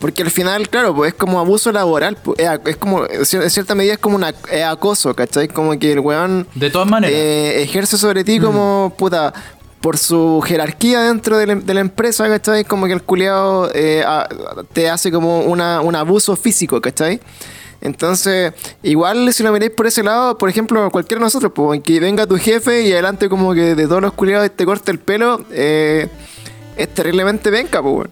porque al final, claro, pues es como abuso laboral. pues, es, como, en cier- en cierta medida es como una, es acoso, ¿cachai? Como que el weón De todas maneras. eh, ejerce sobre ti como, puta, por su jerarquía dentro de la, de la empresa, ¿cachai? Como que el culiado te hace como una, un abuso físico, ¿cachai? Entonces, igual si lo miráis por ese lado, por ejemplo, cualquiera de nosotros, pues, que venga tu jefe y adelante como que de todos los culiados te corte el pelo, eh, es terriblemente venga, pues, weón.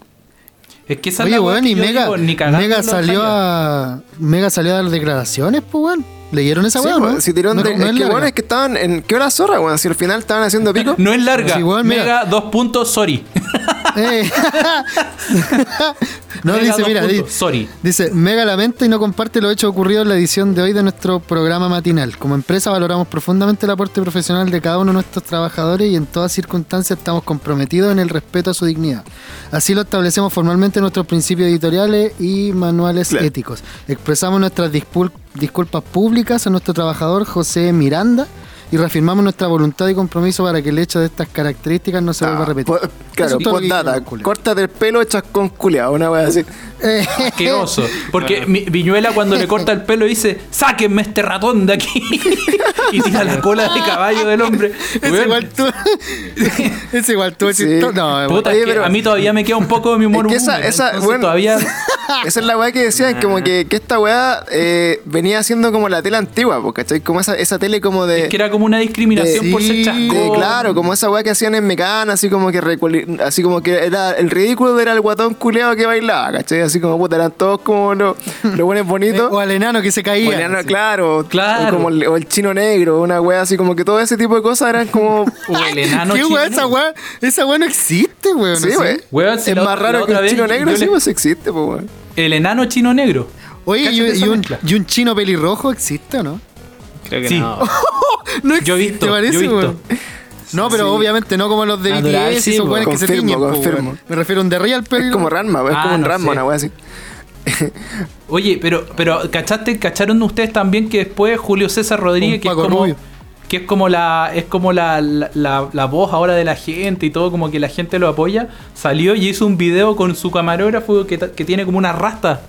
es que esa es Oye, weón, y Mega, digo, Mega salió a. Mega salió a dar declaraciones, pues weón. ¿Leyeron esa Sí, weá, pues, no? si No- de- no es es que bueno, es que estaban en. ¿Qué hora zorra, weón? Si al final estaban haciendo [LAUGHS] pico. No es larga. Sí, mira. Mega, dos puntos, sorry. [LAUGHS] Eh. [LAUGHS] no, Mega, dice, mira, puntos, di- sorry. dice, Mega lamenta y no comparte los hechos ocurridos en la edición de hoy de nuestro programa matinal. Como empresa valoramos profundamente el aporte profesional de cada uno de nuestros trabajadores y en todas circunstancias estamos comprometidos en el respeto a su dignidad. Así lo establecemos formalmente en nuestros principios editoriales y manuales Claro. éticos. Expresamos nuestras dispul- disculpas públicas a nuestro trabajador José Miranda y reafirmamos nuestra voluntad y compromiso para que el hecho de estas características no se vuelva a repetir. Po- claro, Eso es todo lo que postdata. queremos, culiao. Córtate el pelo, echas con culiao, una wea así. [LAUGHS] Asqueroso. Porque mi- Viñuela cuando le corta el pelo dice, sáquenme este ratón de aquí. [LAUGHS] y tira la cola de caballo del hombre. Es Weón, igual tú. [LAUGHS] es igual tú. Sí. No, puta, Oye, es que pero- a mí todavía me queda un poco de mi humor Es que esa- boomer, esa- entonces bueno, todavía... Esa es la weá que decían, como que, que esta weá eh, venía siendo como la tele antigua, ¿cachai? Como esa, esa tele como de. Es que era como una discriminación de- por ser chascón. de- claro, como esa weá que hacían en Mecana, así como que así como que era el ridículo era el guatón culeado que bailaba, ¿cachai? Así como puta, eran todos como los, los buenos bonitos. [LAUGHS] O al enano que se caía. O el enano, Sí. claro, Claro. O, como el, o el chino negro, una wea así como que todo ese tipo de cosas eran como. [LAUGHS] O el enano ¿Qué chino weá? Esa negro. weá, esa weá no existe, weón. sí, ¿sí? wey. Weón, si es la más raro que el chino negro, le- sí, pues existe, pues weón. El enano chino negro. Oye, y, un- y un, mezcla. y un chino pelirrojo existe o no? Creo que Sí. no. [LAUGHS] No Yo he visto, ¿te parece, yo he visto. weón? No, pero obviamente no como los de BTS sí, y esos po. weones que se tiñen, po, confirmo. weón. Me refiero a un de real Es pelirrojo. como Ranma, es Ah, como un no Ranma, sé. una wea así. Oye, pero, pero ¿cachaste, cacharon ustedes también que después Julio César Rodríguez, que es como, Rubio. que es como la, es como la, la, la- la voz ahora de la gente y todo, como que la gente lo apoya, salió y hizo un video con su camarógrafo que, que tiene como una rasta.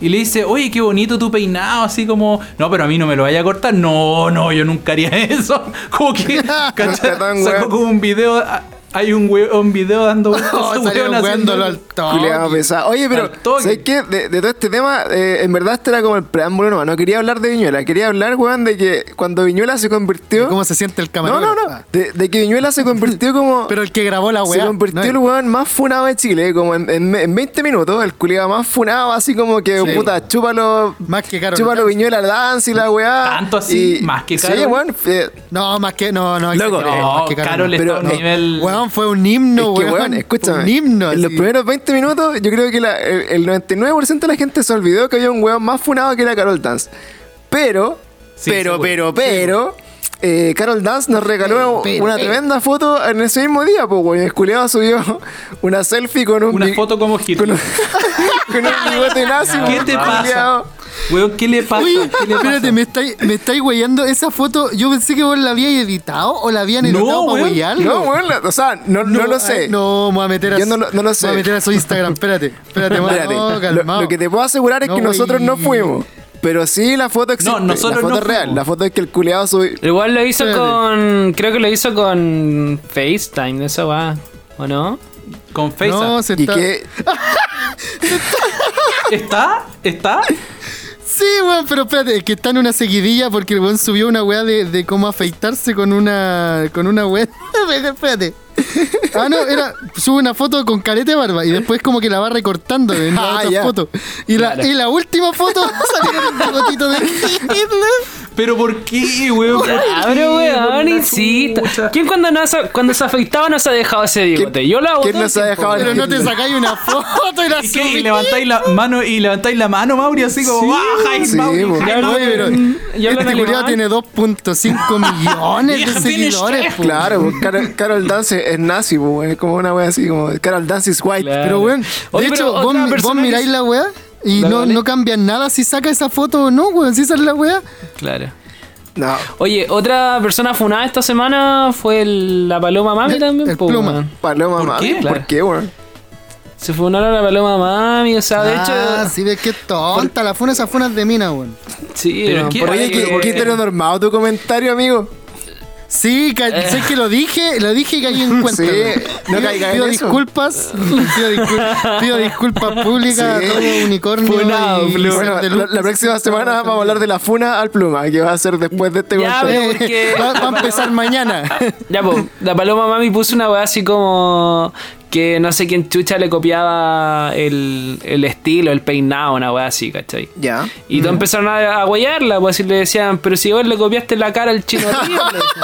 Y le dice, oye, qué bonito tu peinado, así como, no, pero a mí no me lo vaya a cortar. No, no, yo nunca haría [LAUGHS] eso. Como que, [LAUGHS] ¿cachai? Sacó como un video a- hay un, we- un video dando [LAUGHS] vueltas a Oh. Culeado pesado. Oye, pero. ¿sabes qué? De, de todo este tema, eh, en verdad este era como el preámbulo nomás. No quería hablar de Viñuela. Quería hablar, weón, de que cuando Viñuela se convirtió... ¿Cómo se siente el No, camarógrafo? no, no. De, de que Viñuela se convirtió [LAUGHS] como... Pero el que grabó la se weá. convirtió no, el weón más funado de Chile, como en, en, en 20 minutos, el culiado más funado, así como que, Sí. puta, chúpalo, Más que Karol chúpalo. Viñuela Dance y la weá. ¿Tanto así? ¿Más que Sí, Karol? weón, eh, No, más que. No, no. Loco, No, más que Karol Carol está a un Pero, nivel. Weón, fue un himno, es que, weón. weón, escúchame. Un himno. en los primeros 20 minutos, yo creo que la- el, el 99% de la gente se olvidó que había un weón más funado que era Carol Dance. Pero, Sí, pero, pero, pero. eh, Carol Dance nos regaló Pero, pero, una pero. tremenda foto en ese mismo día, pues, weón. El culiado subió una selfie con un. Una foto como con Hitler. un, [LAUGHS] con un bigote nazi, ¿Qué te pasa? Weón, ¿qué le pasa? Uy, ¿Qué le espérate, pasa? me estáis, me estáis weyando esa foto. Yo pensé que vos la habíais editado o la habían No, editado para weón. weyarlo. No, weón, o sea, no, no, lo sé. ay, no, me voy a meter a Yo no lo- no lo sé. Me voy a meter a su Instagram. Espérate, espérate. Espérate, No, lo, calmado. lo que te puedo asegurar es No, que nosotros no fuimos. Pero sí, la foto existe. No, nosotros la foto no es real. fuimos. La foto es que el culiado subió. Igual lo hizo Espérate. con. Creo que lo hizo con FaceTime, eso va. ¿O no? Con Facebook. No, se Y está... que. [LAUGHS] ¿Está? ¿Está? Sí, weón, pero espérate, es que está en una seguidilla porque el weón subió una weá de, de cómo afeitarse con una. con una weá. [LAUGHS] espérate. Ah, no, era. Sube una foto con careta de barba y después como que la va recortando en la Ah, otra ya. foto. Y la, y la última foto [LAUGHS] el bigotito de [LAUGHS] Hitler. ¿Pero por qué, weón? Por weón, chucha. ¿Quién cuando, no se, cuando se afeitaba no se ha dejado ese bigote? Yo lo hago. quién no se ha dejado Pero no te sacáis una foto y la ¿Y qué? ¿Y subís. levantáis la mano y levantáis la mano, Mauri, así como baja y sí, Mauri. pero ¿Ya hablan este culiado tiene 2.5 millones de seguidores. po. Claro, pues, Carol, Dance es nazi, pues, weón. Es como una wea así, como Carol Dance is white. Claro. Pero weón, de hecho, vos, miráis la weá y no, no cambian nada si saca esa foto o no, weón. Si sale la weá. Claro. No. Oye, otra persona funada esta semana fue el- la Paloma Mami El- también. el po, Pluma. Paloma ¿Por mami. qué? ¿Por qué, weón? Se funaron a la Paloma Mami, o sea, de ah, hecho. sí, ves que tonta. La funa, esas funas de mina, weón. Sí, Pero weón, ¿qué- por Oye, qué, ¿por qué qué? heteronormado tu comentario, amigo. Sí, ca- sé que lo dije, lo dije y caí en cuenta. Sí, no Pido- caiga en pido eso. disculpas, pido, discul- pido disculpas públicas Sí. a todo unicornio. Funado, y Pluma. Bueno, la, que próxima se- semana vamos a hablar de la funa al pluma, que va a ser después de este Ya, porque- va, va a empezar mañana. Ya, pues, la Paloma Mami puso una weá así como que no sé quién chucha le copiaba el, el estilo, el peinado, una weá así, ¿cachai? Ya. Y todos empezaron a, a pues y le decían, pero si vos le copiaste la cara al chino Río", le decían.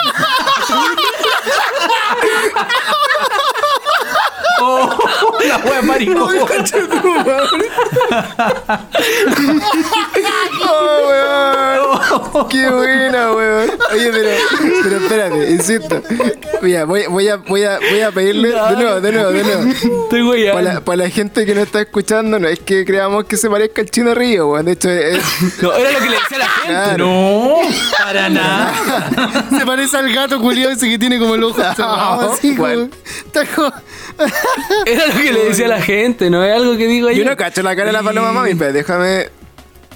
Oh, la wea maricón. [LAUGHS] Oh, weón. Qué buena, weón. Oye, pero, pero espérate, insisto. Mira, voy, voy, a, voy, a, voy a pedirle de nuevo, de nuevo, de nuevo. Estoy weyando. Para la, para la gente que no está escuchando, no es que creamos que se parezca al chino Río, weón. De hecho, es, No, era lo que le decía a la gente. Claro. No, para nada. Se parece al gato culiado ese que tiene como el ojo cerrado, así como- Era lo que le decía a la gente, no es algo que digo yo. yo no cacho la cara de la paloma mami, pero déjame.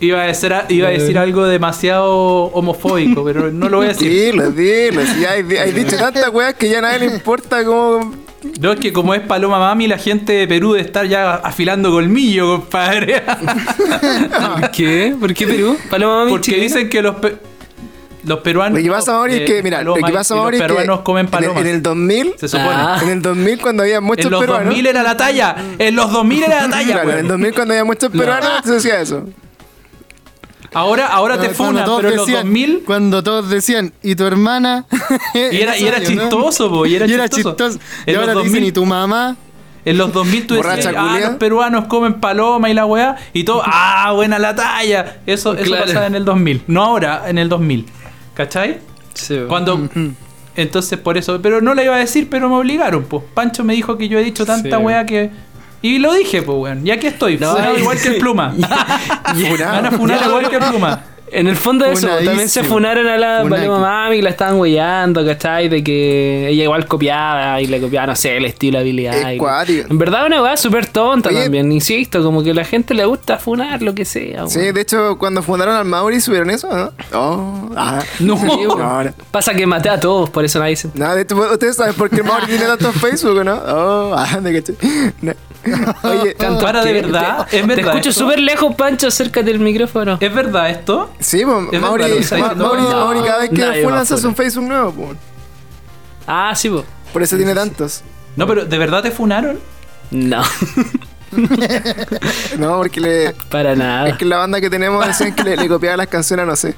Iba a, decir, iba a decir algo demasiado homofóbico, pero no lo voy a decir. Dilo, dilo. Si hay, hay dicho tantas weas que ya a nadie le importa como. No, es que como es Paloma Mami, la gente de Perú de estar ya afilando colmillo, compadre. [LAUGHS] ¿Por qué? ¿Por qué Perú? Paloma Mami Porque chilena. dicen que los, pe- los peruanos. Lo que pasa, Mauri, es eh, que, mira, lo que pasa, Los es que. peruanos comen en el- palomas. En el 2000. Se supone. Ah. En el 2000, cuando había muchos En los peruanos. 2000 era la talla. En los 2000 era la talla, Claro, en el weón. 2000, cuando había muchos peruanos, se decía eso. Ahora, ahora te todos pero en los decían- 2000. Cuando todos decían, ¿y tu hermana? [LAUGHS] Y era, y era chistoso, po, y era Y era chistoso. chistoso. Y ahora los te dicen, 2000 ¿y tu mamá? En los 2000 tú decías, ah, los peruanos comen paloma y la weá, y todo, [LAUGHS] ah, buena la talla. Eso, eso Claro. pasaba en el 2000, no ahora, en el 2000. ¿Cachai? Sí. Cuando... Entonces, por eso, pero no la iba a decir, pero me obligaron, pues. Pancho me dijo que yo he dicho tanta Sí. weá que... Y lo dije, pues, weón. Y aquí estoy, No, funado [LAUGHS] igual que el pluma. [LAUGHS] Van a funar igual que el pluma. En el fondo de eso, también se funaron a la. Paloma Mami, la estaban huellando, ¿cachai? De que ella igual copiaba y le copiaba, no sé, el estilo, la habilidad. Y-. En verdad una weá súper tonta Oye. también, insisto, como que a la gente le gusta funar lo que sea. Sí, de hecho, cuando fundaron al Mauri subieron eso, ¿no? Oh, ah. No. Sí. No, no. [LAUGHS] Pasa que maté a todos, por eso nadie se... Nada, de hecho, ustedes saben por qué el Mauri tiene tanto Facebook, ¿no? Oh, ah, de caché. No. Oye, [LAUGHS] Para de verdad, Te, es verdad. te escucho esto? súper lejos, Pancho, acércate del micrófono. ¿Es verdad esto? sí, pues, Es Mauri, verdad lo que está Ma- diciendo. Mauri, No, Mauri cada vez que nadie funan va a se hace un. Facebook nuevo, pues. Ah, sí, po. Por eso tiene tantos. No, pero ¿de verdad te funaron? No, [LAUGHS] [LAUGHS] No, porque le, para nada. es que la banda que tenemos decían que le, le copiaba las canciones, no sé.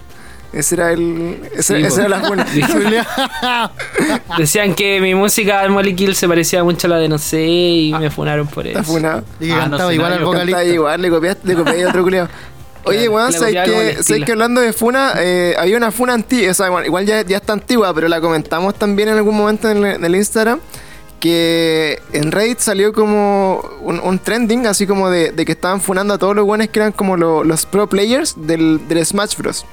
Ese era el. Ese, Sí, esa era la buena. [LAUGHS] [LAUGHS] Decían que mi música al Molly Kill se parecía mucho a la de no sé y me funaron por Está eso. funado. Y que Ah, cantaba igual al vocalista. Cantaba igual, le copiaste, le copiaste a otro culiao. [LAUGHS] Oye, weón, ¿sabes que, ¿sabes que hablando de Funa, eh, había una Funa antigua, o sea, bueno, igual ya, ya está antigua, pero la comentamos también en algún momento en el, en el Instagram, que en Reddit salió como un, un trending, así como de, de que estaban funando a todos los buenos que eran como lo- los pro players del, del Smash Bros.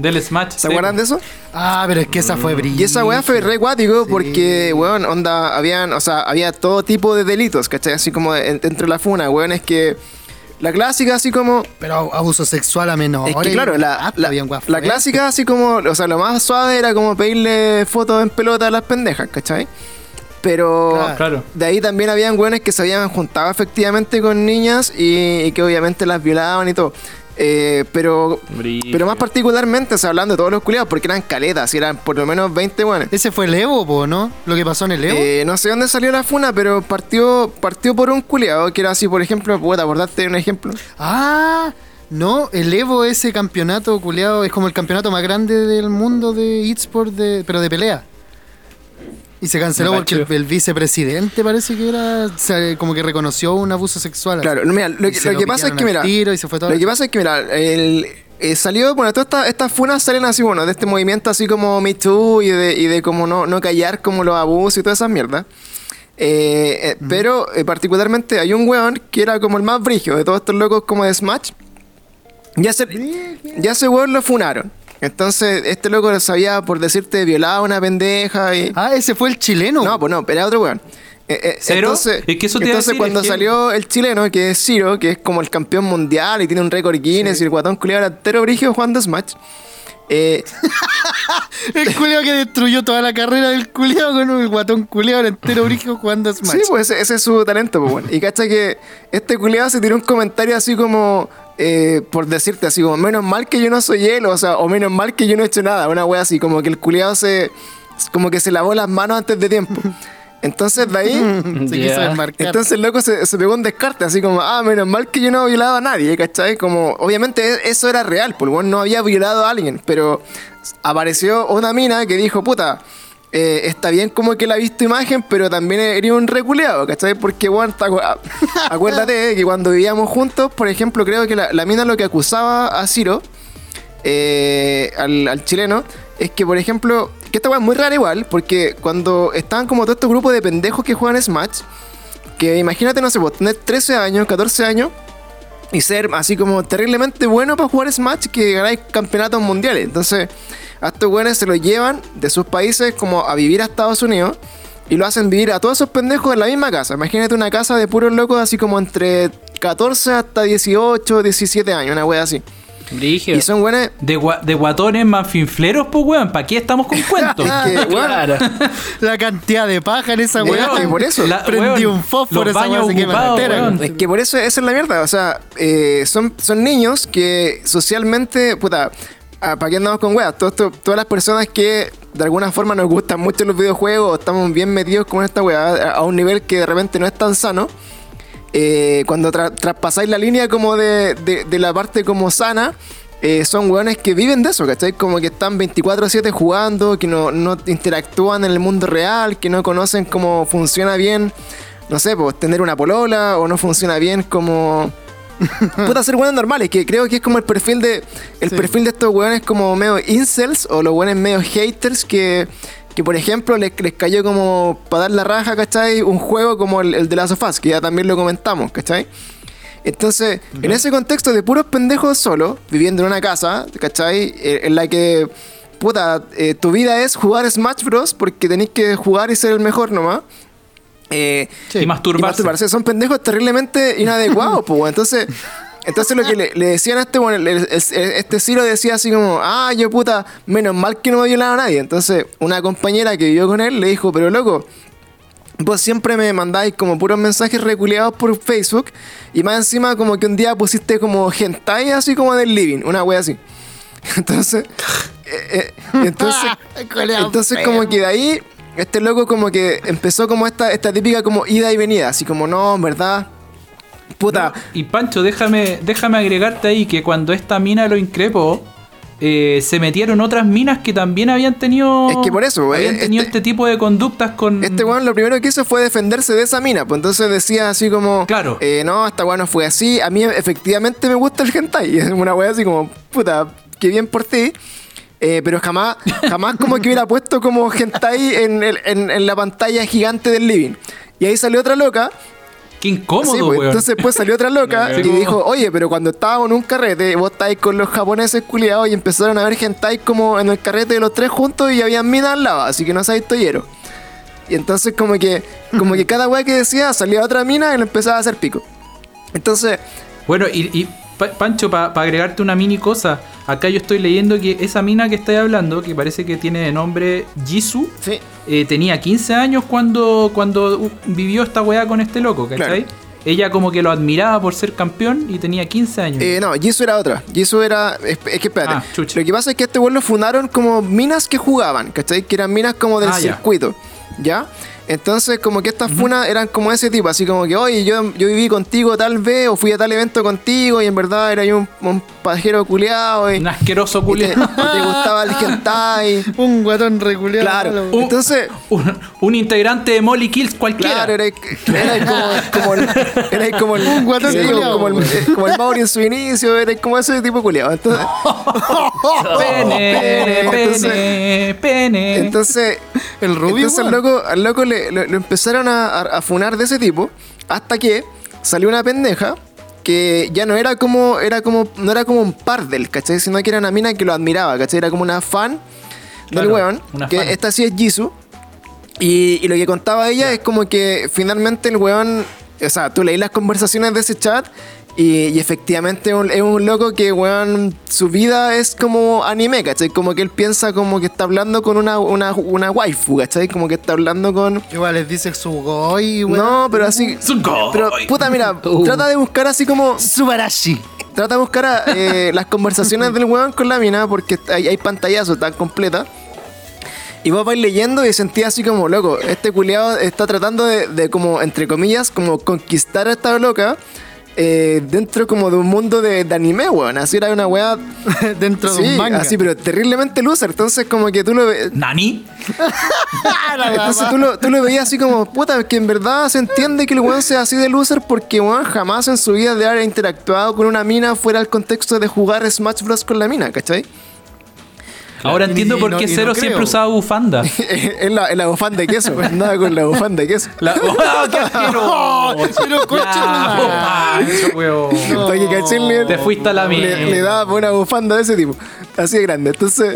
Del Smash. ¿Se acuerdan de eso? Ah, pero es que esa fue brillante. Y esa weá fue re guático porque, weón, onda, habían, o sea, había todo tipo de delitos, ¿cachai? Así como en- dentro de la funa, weón, es que la clásica, así como, Pero abuso sexual a menores. es que claro, la, la, la fuertes. clásica así como, o sea, lo más suave era como pedirle fotos en pelota a las pendejas, ¿cachai? Pero Claro. Claro. de ahí también habían güeyes que se habían juntado efectivamente con niñas y, y que obviamente las violaban y todo. Eh, pero, pero más particularmente, o sea, hablando de todos los culiados, porque eran caletas, y eran por lo menos 20 güeyes. Ese fue el Evo, po, ¿no? Lo que pasó en el Evo. Eh, no sé dónde salió la funa, pero partió, partió por un culiado que era así, por ejemplo, puedo acordarte de un ejemplo. Ah, no, el Evo, ese campeonato culeado, es como el campeonato más grande del mundo de eSport, de, pero de pelea. Y se canceló porque el, vicepresidente parece que era, o sea, como que reconoció un abuso sexual. Claro, mira, lo, Y que- se lo que pasa es que, mira, tiro y se fue todo. Lo que pasa es que, mira, el, eh, salió, bueno, todas estas estas funas salen así, bueno, de este movimiento así como Me Too y de, y de como no, no callar como los abusos y todas esas mierdas. Eh, eh, Pero eh, particularmente hay un weón que era como el más brigio de todos estos locos como de Smash. Ya ese, ya ese weón lo funaron. Entonces, este loco sabía, por decirte, violaba a una pendeja y... Ah, ese fue el chileno. No, pues no, pero era otro weón. Eh, eh, ¿Cero? Entonces, Es que eso te entonces decir, cuando es que- salió el chileno, que es Ciro, que es como el campeón mundial y tiene un récord Guinness y el guatón culiado era entero brigio jugando Smash. Eh, [LAUGHS] El culeado que destruyó toda la carrera del culeado con un guatón culeado entero brígido jugando Smash. sí, pues ese, ese es su talento, pues bueno. Y cacha que este culiado se tiró un comentario así como, eh, por decirte así, como, menos mal que yo no soy él, o sea, o menos mal que yo no he hecho nada, una wea así, como que el culiado se, como que se lavó las manos antes de tiempo. [LAUGHS] Entonces de ahí... [LAUGHS] Se quiso desmarcar. Entonces el loco se, se pegó un descarte, así como, ah, menos mal que yo no he violado a nadie, ¿cachai? Como, obviamente e- eso era real, weón no había violado a alguien, pero apareció una mina que dijo, puta, eh, está bien como que la ha visto imagen, pero también eres un reculeado, ¿cachai? Porque, bueno, [LAUGHS] acuérdate que cuando vivíamos juntos, por ejemplo, creo que la, la mina lo que acusaba a Ciro, eh, al, al chileno, es que, por ejemplo, que esta weá es muy rara igual, porque cuando estaban como todo estos grupos de pendejos que juegan Smash, que imagínate, no sé, vos tener 13 años, 14 años, y ser así como terriblemente bueno para jugar Smash, que ganáis campeonatos mundiales. Entonces, a estos weones se los llevan de sus países como a vivir a Estados Unidos. Y lo hacen vivir a todos esos pendejos en la misma casa. Imagínate una casa de puros locos así como entre 14 hasta 18, 17 años, una wea así. Y son buenas. De, gua- de guatones más finfleros, pues, weón. ¿Para qué estamos con [LAUGHS] cuentos? que, weón, [LAUGHS] Claro. La cantidad de paja en esa Weón, que por eso. Prendí weón, un fósforo, esa baños weá se quema weón. Es que por eso esa es la mierda. O sea, eh, son, son niños que socialmente, puta, ah, ¿para qué andamos con weas? Todo esto- todas las personas que de alguna forma nos gustan mucho los videojuegos, o estamos bien metidos con esta wea a, a un nivel que de repente no es tan sano. Eh, cuando tra- traspasáis la línea como de, de- de la parte como sana, eh, son weones que viven de eso, ¿cachai? Como que están 24/7 jugando, que no, no interactúan en el mundo real, que no conocen cómo funciona bien, no sé, pues tener una polola, o no funciona bien como... [LAUGHS] Puta ser weones normales, que creo que es como el perfil de el Sí. perfil de estos weones como medio incels o los weones medio haters que, que por ejemplo les, les cayó como para dar la raja, ¿cachai? Un juego como el, el de Last of Us, que ya también lo comentamos, ¿cachai? Entonces, en ese contexto de puros pendejos solos, viviendo en una casa, ¿cachai? Eh, En la que, puta, eh, tu vida es jugar Smash Bros. porque tenéis que jugar y ser el mejor nomás. Eh, Y masturbarse. Son pendejos terriblemente inadecuados, [LAUGHS] pues. Entonces, entonces lo que le, le decían a este, bueno, el- el- este Ciro decía así como, ah, yo puta, menos mal que no me violaba a nadie. Entonces, una compañera que vivió con él le dijo, pero loco, vos siempre me mandáis como puros mensajes reculeados por Facebook y más encima como que un día pusiste como hentai así como del living, una wea así. [LAUGHS] Entonces, eh, eh, entonces, [LAUGHS] Coleado entonces como que de ahí, este loco como que empezó como esta, esta típica como ida y venida, así como, no, en verdad, puta, Y Pancho, déjame, déjame agregarte ahí que cuando esta mina lo increpó, eh, se metieron otras minas que también habían tenido. Es que por eso, habían eh, tenido este- este, tipo de conductas con. Este weón lo primero que hizo fue defenderse de esa mina. Pues entonces decía así como... Claro. eh, no, esta weón no fue así. A mí efectivamente me gusta el hentai. Y [LAUGHS] es una weá así como... Puta, qué bien por ti. Eh, pero jamás, jamás como que hubiera puesto como hentai en, el- en- en la pantalla gigante del living. Y ahí salió otra loca. Qué incómodo, Sí, pues, weón. entonces pues salió otra loca [LAUGHS] y dijo, oye, pero cuando estábamos en un carrete, vos estáis con los japoneses culiados y empezaron a ver hentai como en el carrete de los tres juntos y habían minas al lado, así que no sabéis tollero. Y entonces como que, como que [LAUGHS] cada weá que decía salía otra mina y le empezaba a hacer pico. Entonces, Bueno, y, y, Pa- Pancho, para agregarte una mini cosa, acá yo estoy leyendo que esa mina que estáis hablando, que parece que tiene de nombre Jisoo, sí. eh, tenía 15 años cuando, cuando vivió esta weá con este loco, ¿cachai? Claro. Ella como que lo admiraba por ser campeón y tenía 15 años. Eh, no, Jisoo era otra. Jisoo era. Es, es que espérate. Ah, lo que pasa es que este weón lo fundaron como minas que jugaban, ¿cachai? Que eran minas como del Ah, ya. circuito. ¿Ya? Entonces, como que estas funas eran como ese tipo, así como que, oye, yo, yo viví contigo tal vez, o fui a tal evento contigo, y en verdad era yo un, un pajero culiado, y, Un asqueroso y te, te gustaba el hentai. [LAUGHS] Un guatón reculeado. Claro. Uh, Entonces, un, un integrante de Molly Kills cualquiera. Claro, era, era como, [LAUGHS] como el, era como el, Un guatón sí, culiao. como, el, eh, como el Mauri en su inicio, era como ese tipo culiado. Entonces, [LAUGHS] Pene, Entonces- pene, pene. entonces, El rubio, entonces al loco, al loco le, lo, lo empezaron a, funar de ese tipo, hasta que salió una pendeja que ya no era como, era como, no era como un par del, ¿cachai? Sino que era una mina que lo admiraba, ¿cachai? Era como una fan del weón, que fan. esta sí es Jisoo. Y, y lo que contaba ella es como que finalmente el weón, o sea, tú leí las conversaciones de ese chat y, y efectivamente es un, es un loco que, weón, su vida es como anime, ¿cachai? Como que él piensa como que está hablando con una, una, una waifu, ¿cachai? Como que está hablando con... Igual les dice su goy, weón. No, pero así... Sugoi. Pero, puta, mira, Uh. trata de buscar así como... Subarashi. Trata de buscar a, eh, [LAUGHS] las conversaciones del weón con la mina porque hay, hay pantallazos tan completas. Y vos vais leyendo y sentís así como, loco, este culiado está tratando de, de como, entre comillas, como conquistar a esta loca eh, dentro como de un mundo de, de anime, weón. Así era una weá... [LAUGHS] Dentro de un manga. así, pero terriblemente loser. Entonces como que tú lo ves... ¿Nani? [LAUGHS] Entonces tú lo, tú lo veías así como, puta, que en verdad se entiende que el weón sea así de loser porque weón jamás en su vida de haber interactuado con una mina fuera el contexto de jugar Smash Bros. con la mina, ¿cachai? Ahora Y- entiendo y por no- qué no Cero creo. siempre usaba bufanda. [LAUGHS] en, la, en la bufanda de queso, nada con la bufanda de queso. [LAUGHS] La... ¡Oh, qué asqueroso! [LAUGHS] Pero coche, Te fuiste a la mierda. le, le daba una bufanda de ese tipo, así de grande. Entonces,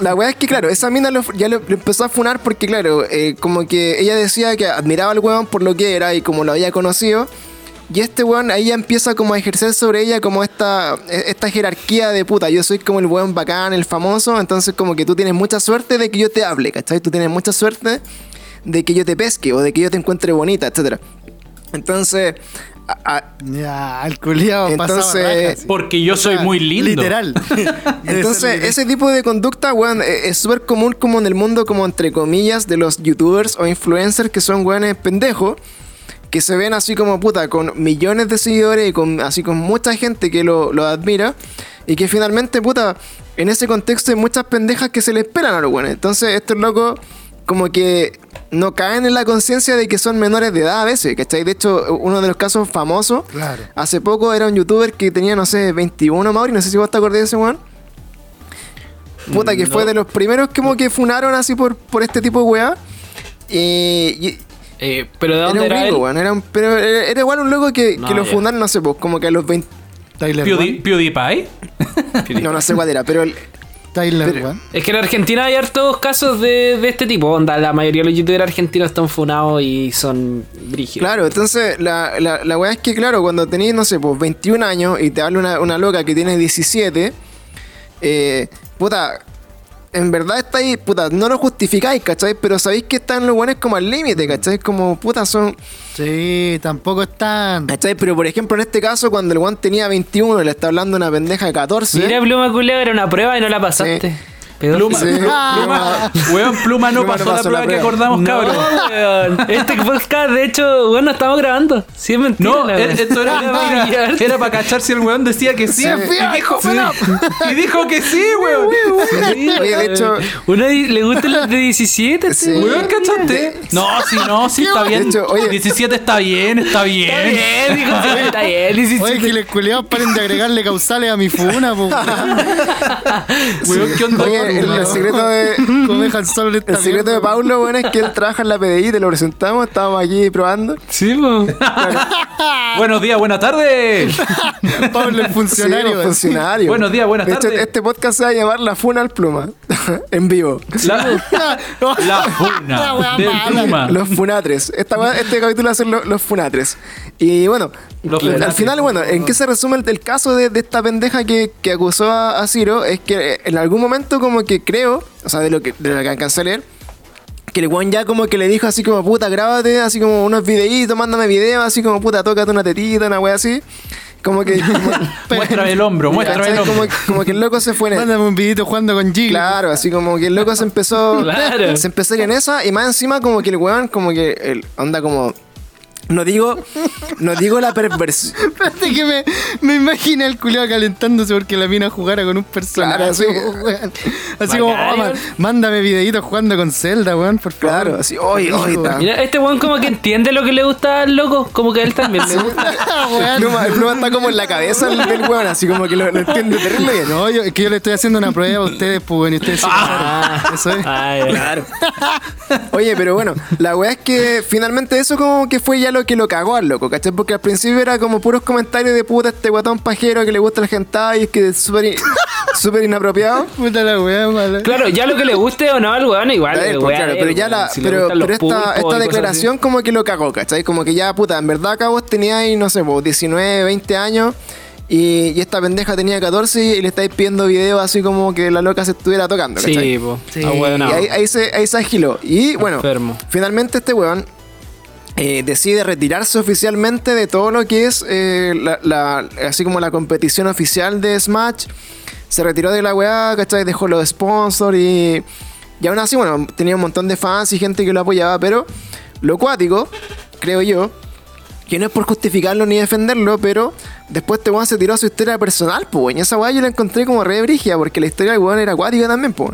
la weá es que, claro, esa mina lo- ya lo, lo empezó a funar porque, claro, eh, como que ella decía que admiraba al weón por lo que era y como lo había conocido. Y este weón ahí ya empieza como a ejercer sobre ella como esta, e- esta jerarquía de puta. Yo soy como el weón bacán, el famoso. Entonces como que tú tienes mucha suerte de que yo te hable, ¿cachai? Tú tienes mucha suerte de que yo te pesque o de que yo te encuentre bonita, etcétera. Entonces, a- a- Ya, el culiao Entonces- rajas. Porque yo soy muy lindo. Literal. [LAUGHS] Entonces, ese tipo de conducta, weón, eh, es súper común como en el mundo, como entre comillas, de los youtubers o influencers que son weones pendejos, que se ven así como puta, con millones de seguidores y con así con mucha gente que lo, lo admira, y que finalmente, puta, en ese contexto hay muchas pendejas que se le esperan a los weones. Entonces, estos locos como que no caen en la conciencia de que son menores de edad a veces, ¿cachai? De hecho, uno de los casos famosos, Claro. hace poco era un youtuber que tenía, no sé, 21, Mauri, no sé si vos te acordás de ese weón. Puta, que fue de los primeros como que funaron así por, por este tipo de weá. Y, y- Eh, pero ¿de Era dónde un era, gringo, él? Era, un- pero era, era igual un loco que, No, que lo fundaron, no sé, pues, como que a los 20. Tyler Pewdie- One. PewDiePie. [LAUGHS] No, no sé cuál era, pero el- Tyler Pero- One. Es que en Argentina hay hartos casos de, de este tipo. Onda, la mayoría de los youtubers argentinos están funados y son brígidos. Claro, entonces la, la, la weá es que, claro, cuando tenéis, no sé, pues 21 años y te habla una, una loca que tiene 17, eh, puta, en verdad estáis, puta, no lo justificáis, ¿cachai? Pero sabéis que están los buenos como al límite, ¿cachai? Como, puta, son. Sí, tampoco están. ¿cachai? Pero por ejemplo, en este caso, cuando el weón tenía 21 y le está hablando una pendeja de 14. Mira, Pluma Culeo era una prueba y no la pasaste. Sí. Pluma, Sí. pluma, weón, pluma no Pluma no pasó la prueba que acordamos, No, cabrón. weón. Este podcast, de hecho, bueno, estamos grabando. Sí, es mentira. No, weón. esto era mentira. [LAUGHS] Era para cachar si el weón decía que sí. Sí. Y, dijo, y dijo que sí, weón. Sí, de hecho- Uno le gustan los de 17. este, Sí. Weón, ¿cachaste? No, sí, no, sí, está bien. Hecho, oye- 17 está bien, está bien. Está bien, dijo, sí, está bien. 17. Oye, que les culiados paren de agregarle causales a mi funa, po. Weón, [LAUGHS] ¿qué onda? Oye, el, [LAUGHS] el secreto de. Como dejan solo en esta El secreto de. Paulo, bueno, es que él trabaja en la PDI, te lo presentamos, estábamos aquí probando. Sí. [LAUGHS] Buenos días, buenas tardes. [LAUGHS] Pablo, el funcionario. Sí, funcionarios. Buenos días, buenas tardes. este podcast se va a llamar La Funa al Pluma. en vivo. La, la funa del pluma. Los funatres. Esta, este capítulo va a ser lo- los funatres. Y bueno, Los al funatres. final, bueno, ¿en qué se resume el, el caso de, de esta pendeja que, que acusó a, a Ciro? Es que en algún momento como que creo, o sea, de lo que, de lo que alcancé a leer, que el weón ya como que le dijo así como, puta, grábate, así como unos videitos, mándame videos, así como, puta, tócate una tetita, una wea así. Como que... Como, [LAUGHS] Muéstrame el hombro, muéstrame el hombro. como, como que el loco se fue en Mándame un videito jugando con Gilly. Claro, así como que el loco se empezó. [LAUGHS] Claro. Se empezó a ir en esa. Y más encima, como que el weón, como que. El, onda como. No digo. No digo la perversión. [LAUGHS] Espérate que me, me imaginé al culiado calentándose porque la mina jugara con un personaje. Claro, sí. weón. Así como, oh, man, mándame videitos jugando con Zelda, weón, por favor. Claro, así. Hoy, hoy está. Mira, este weón como que entiende lo que le gusta al loco. Como que a él también le gusta. Pluma, el pluma está como en la cabeza del, del weón, así como que lo, lo entiende terrible bien. No, yo, es que yo le estoy haciendo una prueba a ustedes, pues, bueno, y ustedes se pasaron. Eso es. Ah, ya. Claro. Oye, pero bueno, la weá es que finalmente eso como que fue ya lo que lo cagó al loco, ¿cachai? Porque al principio era como puros comentarios de puta este guatón pajero que le gusta el hentai y es que es súper in- [LAUGHS] súper inapropiado. Puta la weá, mala. Claro, ya lo que le guste o no al weón, igual. El pues, claro, él, pero ya weón. la, Si pero, esta, declaración como que lo cagó, ¿cachai? Como que ya, puta, en verdad acá vos teníais, no sé, vos 19, 20 años y, y esta pendeja tenía 14 y le estáis pidiendo videos así como que la loca se estuviera tocando. ¿cachai? Sí, po. Sí. Ah, no. Y ahí, ahí se, ahí se agiló. Y bueno, Enfermo. finalmente este weón eh, decide retirarse oficialmente de todo lo que es eh, la, así como la competición oficial de Smash. Se retiró de la weá, ¿cachai? Dejó los sponsors y, y aún así, bueno, tenía un montón de fans y gente que lo apoyaba, pero lo cuático, creo yo, que no es por justificarlo ni defenderlo, pero después este weón se tiró a su historia personal, pues. Y esa weá yo la encontré como re brígida, porque la historia del weón era acuática también, pues.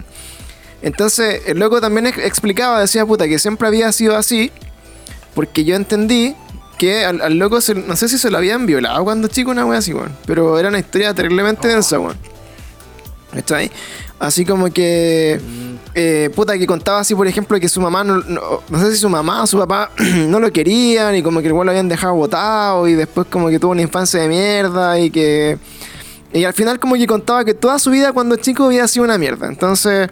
Entonces, el loco también ex- explicaba, decía, puta, que siempre había sido así, porque yo entendí que al, al loco, se- no sé si se lo habían violado cuando chico, una wea así, weón. Pero era una historia terriblemente densa, weón. ¿Está ahí? Así como que. eh, puta, que contaba así, por ejemplo, que su mamá, no, no, no sé si su mamá o su papá [CLEARS THROAT] no lo querían y como que igual lo habían dejado botado y después como que tuvo una infancia de mierda y que. Y al final como que contaba que toda su vida cuando chico había sido una mierda. Entonces,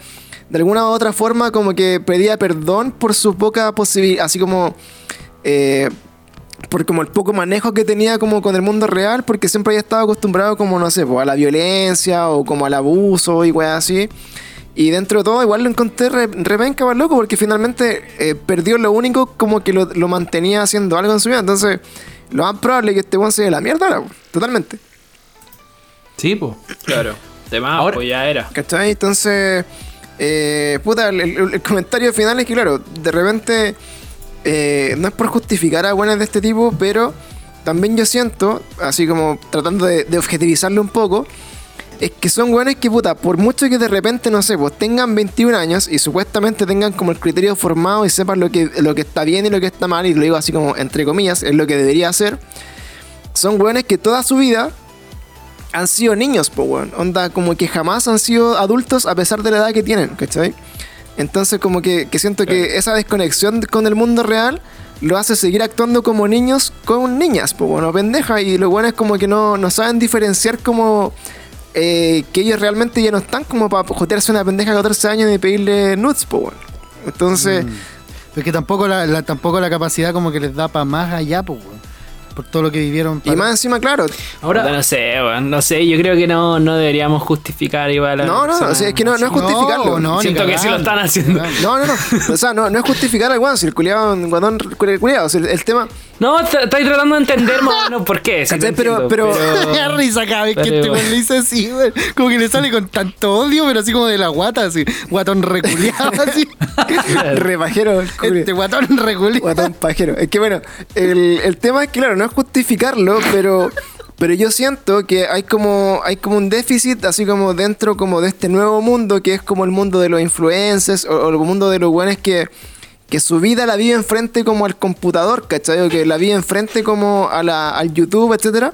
de alguna u otra forma como que pedía perdón por su poca posibilidad, así como... eh, por como el poco manejo que tenía como con el mundo real, porque siempre había estado acostumbrado como, no sé, pues, a la violencia o como al abuso y weas así. Y dentro de todo igual lo encontré re, repenca más loco porque finalmente eh, perdió lo único como que lo, lo mantenía haciendo algo en su vida. Entonces, lo más probable es que este weón se dé la mierda ahora, totalmente. Sí, po. Claro. De más, Ahora- pues ya era. ¿Cachai? Entonces, eh, puta, el, el- el comentario final es que, claro, de repente, eh, no es por justificar a buenas de este tipo, pero también yo siento, así como tratando de, de un poco, es que son buenos que, puta, por mucho que de repente, no sé, pues tengan 21 años y supuestamente tengan como el criterio formado y sepan lo que, lo que está bien y lo que está mal, y lo digo así como entre comillas, es lo que debería hacer, son buenos que toda su vida han sido niños, po, weón. Onda, como que jamás han sido adultos a pesar de la edad que tienen, ¿cachai? Entonces como que, que siento que esa desconexión con el mundo real lo hace seguir actuando como niños con niñas, pues bueno, pendeja. Y lo bueno es como que no, no saben diferenciar como eh, que ellos realmente ya no están como para jotearse una pendeja de 14 años y pedirle nudes, pues bueno. Entonces, Pero que tampoco la, la- tampoco la capacidad como que les da para más allá, pues, weón. Por todo lo que vivieron. y más encima, claro. Ahora, no sé, weón, no sé, yo creo que no, no deberíamos justificar igual. a- No, no, o sea, es que no, no es justificarlo. no, Siento que sí lo están haciendo. No, no, no. O sea, no, no es justificar al guan, si el culiado un guatón culiado. El, el tema. No, estoy tratando de entender más o menos por qué. [LAUGHS] Pero- pero- [LAUGHS] da risa cada vez que pero este bueno. le dice así, weón. Como que le sale con tanto odio, pero así como de la guata, así. Guatón reculeado, [LAUGHS] así. Repajero. Este guatón reculeado. Guatón pajero. Es que bueno, el, el tema es que, claro, no es justificarlo, pero. Pero yo siento que hay como, hay como un déficit, así como dentro como de este nuevo mundo, que es como el mundo de los influencers, o, o el mundo de los buenos que, que su vida la vive enfrente como al computador, ¿cachai? O que la vive enfrente como a la, al YouTube, etcétera.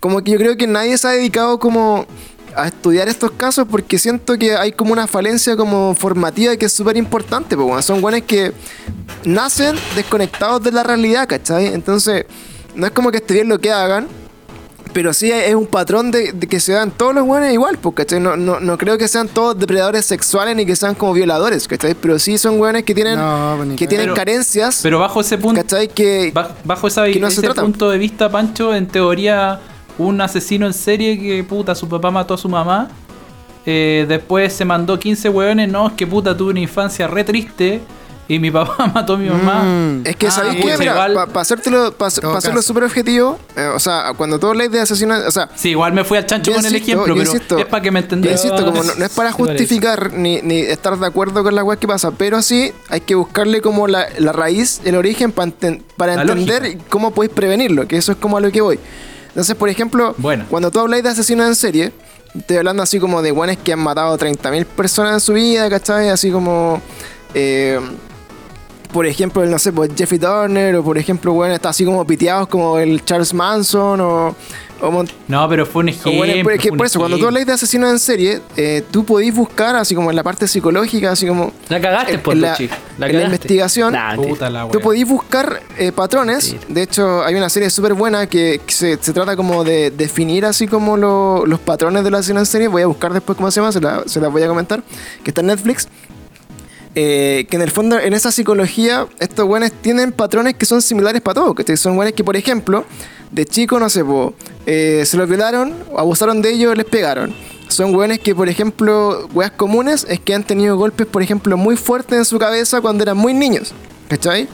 Como que yo creo que nadie se ha dedicado como a estudiar estos casos porque siento que hay como una falencia como formativa que es súper importante, pues, bueno, son buenos que nacen desconectados de la realidad, ¿cachai? Entonces, no es como que esté bien lo que hagan, pero sí es un patrón de, de que se dan todos los buenos igual, pues, ¿cachai? No, no, no creo que sean todos depredadores sexuales ni que sean como violadores, ¿cachai? Pero sí son buenos que tienen, No, pues, que tienen Pero- carencias, Pero bajo ese punto, ¿cachai? Que, Ba- Bajo esa, que no se ese punto de vista, Pancho, en teoría, un asesino en serie que puta, su papá mató a su mamá. eh, después se mandó 15 hueones. No, es que puta, tuve una infancia re triste. Y mi papá [LAUGHS] mató a mi mamá. Mm. Es que, Ah, ¿sabéis qué? Para hacértelo, para Todo hacerlo súper objetivo, eh, o sea, cuando tú habláis de asesinos, o sea, Sí, igual me fui al chancho con el ejemplo, pero insisto, es para que me entendáis. insisto, como no, no es para justificar ni, ni estar de acuerdo con la weá que pasa, pero sí hay que buscarle como la, la raíz, el origen pa enten- para La entender lógica. cómo podéis prevenirlo, que eso es como a lo que voy. Entonces, por ejemplo, Bueno. cuando tú habláis de asesinos en serie, estoy hablando así como de guanes que han matado 30.000 personas en su vida, ¿cachai? Así como... eh, por ejemplo, el, no sé, pues Jeffrey Turner, o por ejemplo, bueno, está así como piteados como el Charles Manson, o, o mon- No, pero fue un ejemplo. bueno, es que por eso, cuando tú ejemplo. hablas de asesinos en serie, eh, tú podéis buscar, así como en la parte psicológica, así como La cagaste, en, por en la, en la cagaste. investigación, Nah. Puta la tú podéis buscar eh, patrones. Mentira. De hecho, hay una serie súper buena que, que se, se trata como de definir así como lo- los patrones de la asesino en serie. Voy a buscar después cómo se llama, se la, se la voy a comentar, que está en Netflix. Eh, que en el fondo, en esa psicología, estos buenos tienen patrones que son similares para todos. Que son buenos que, por ejemplo, de chico, no sé, po, eh, se los violaron, abusaron de ellos, les pegaron. Son weones que, por ejemplo, weas comunes es que han tenido golpes, por ejemplo, muy fuertes en su cabeza cuando eran muy niños. ¿Cachai?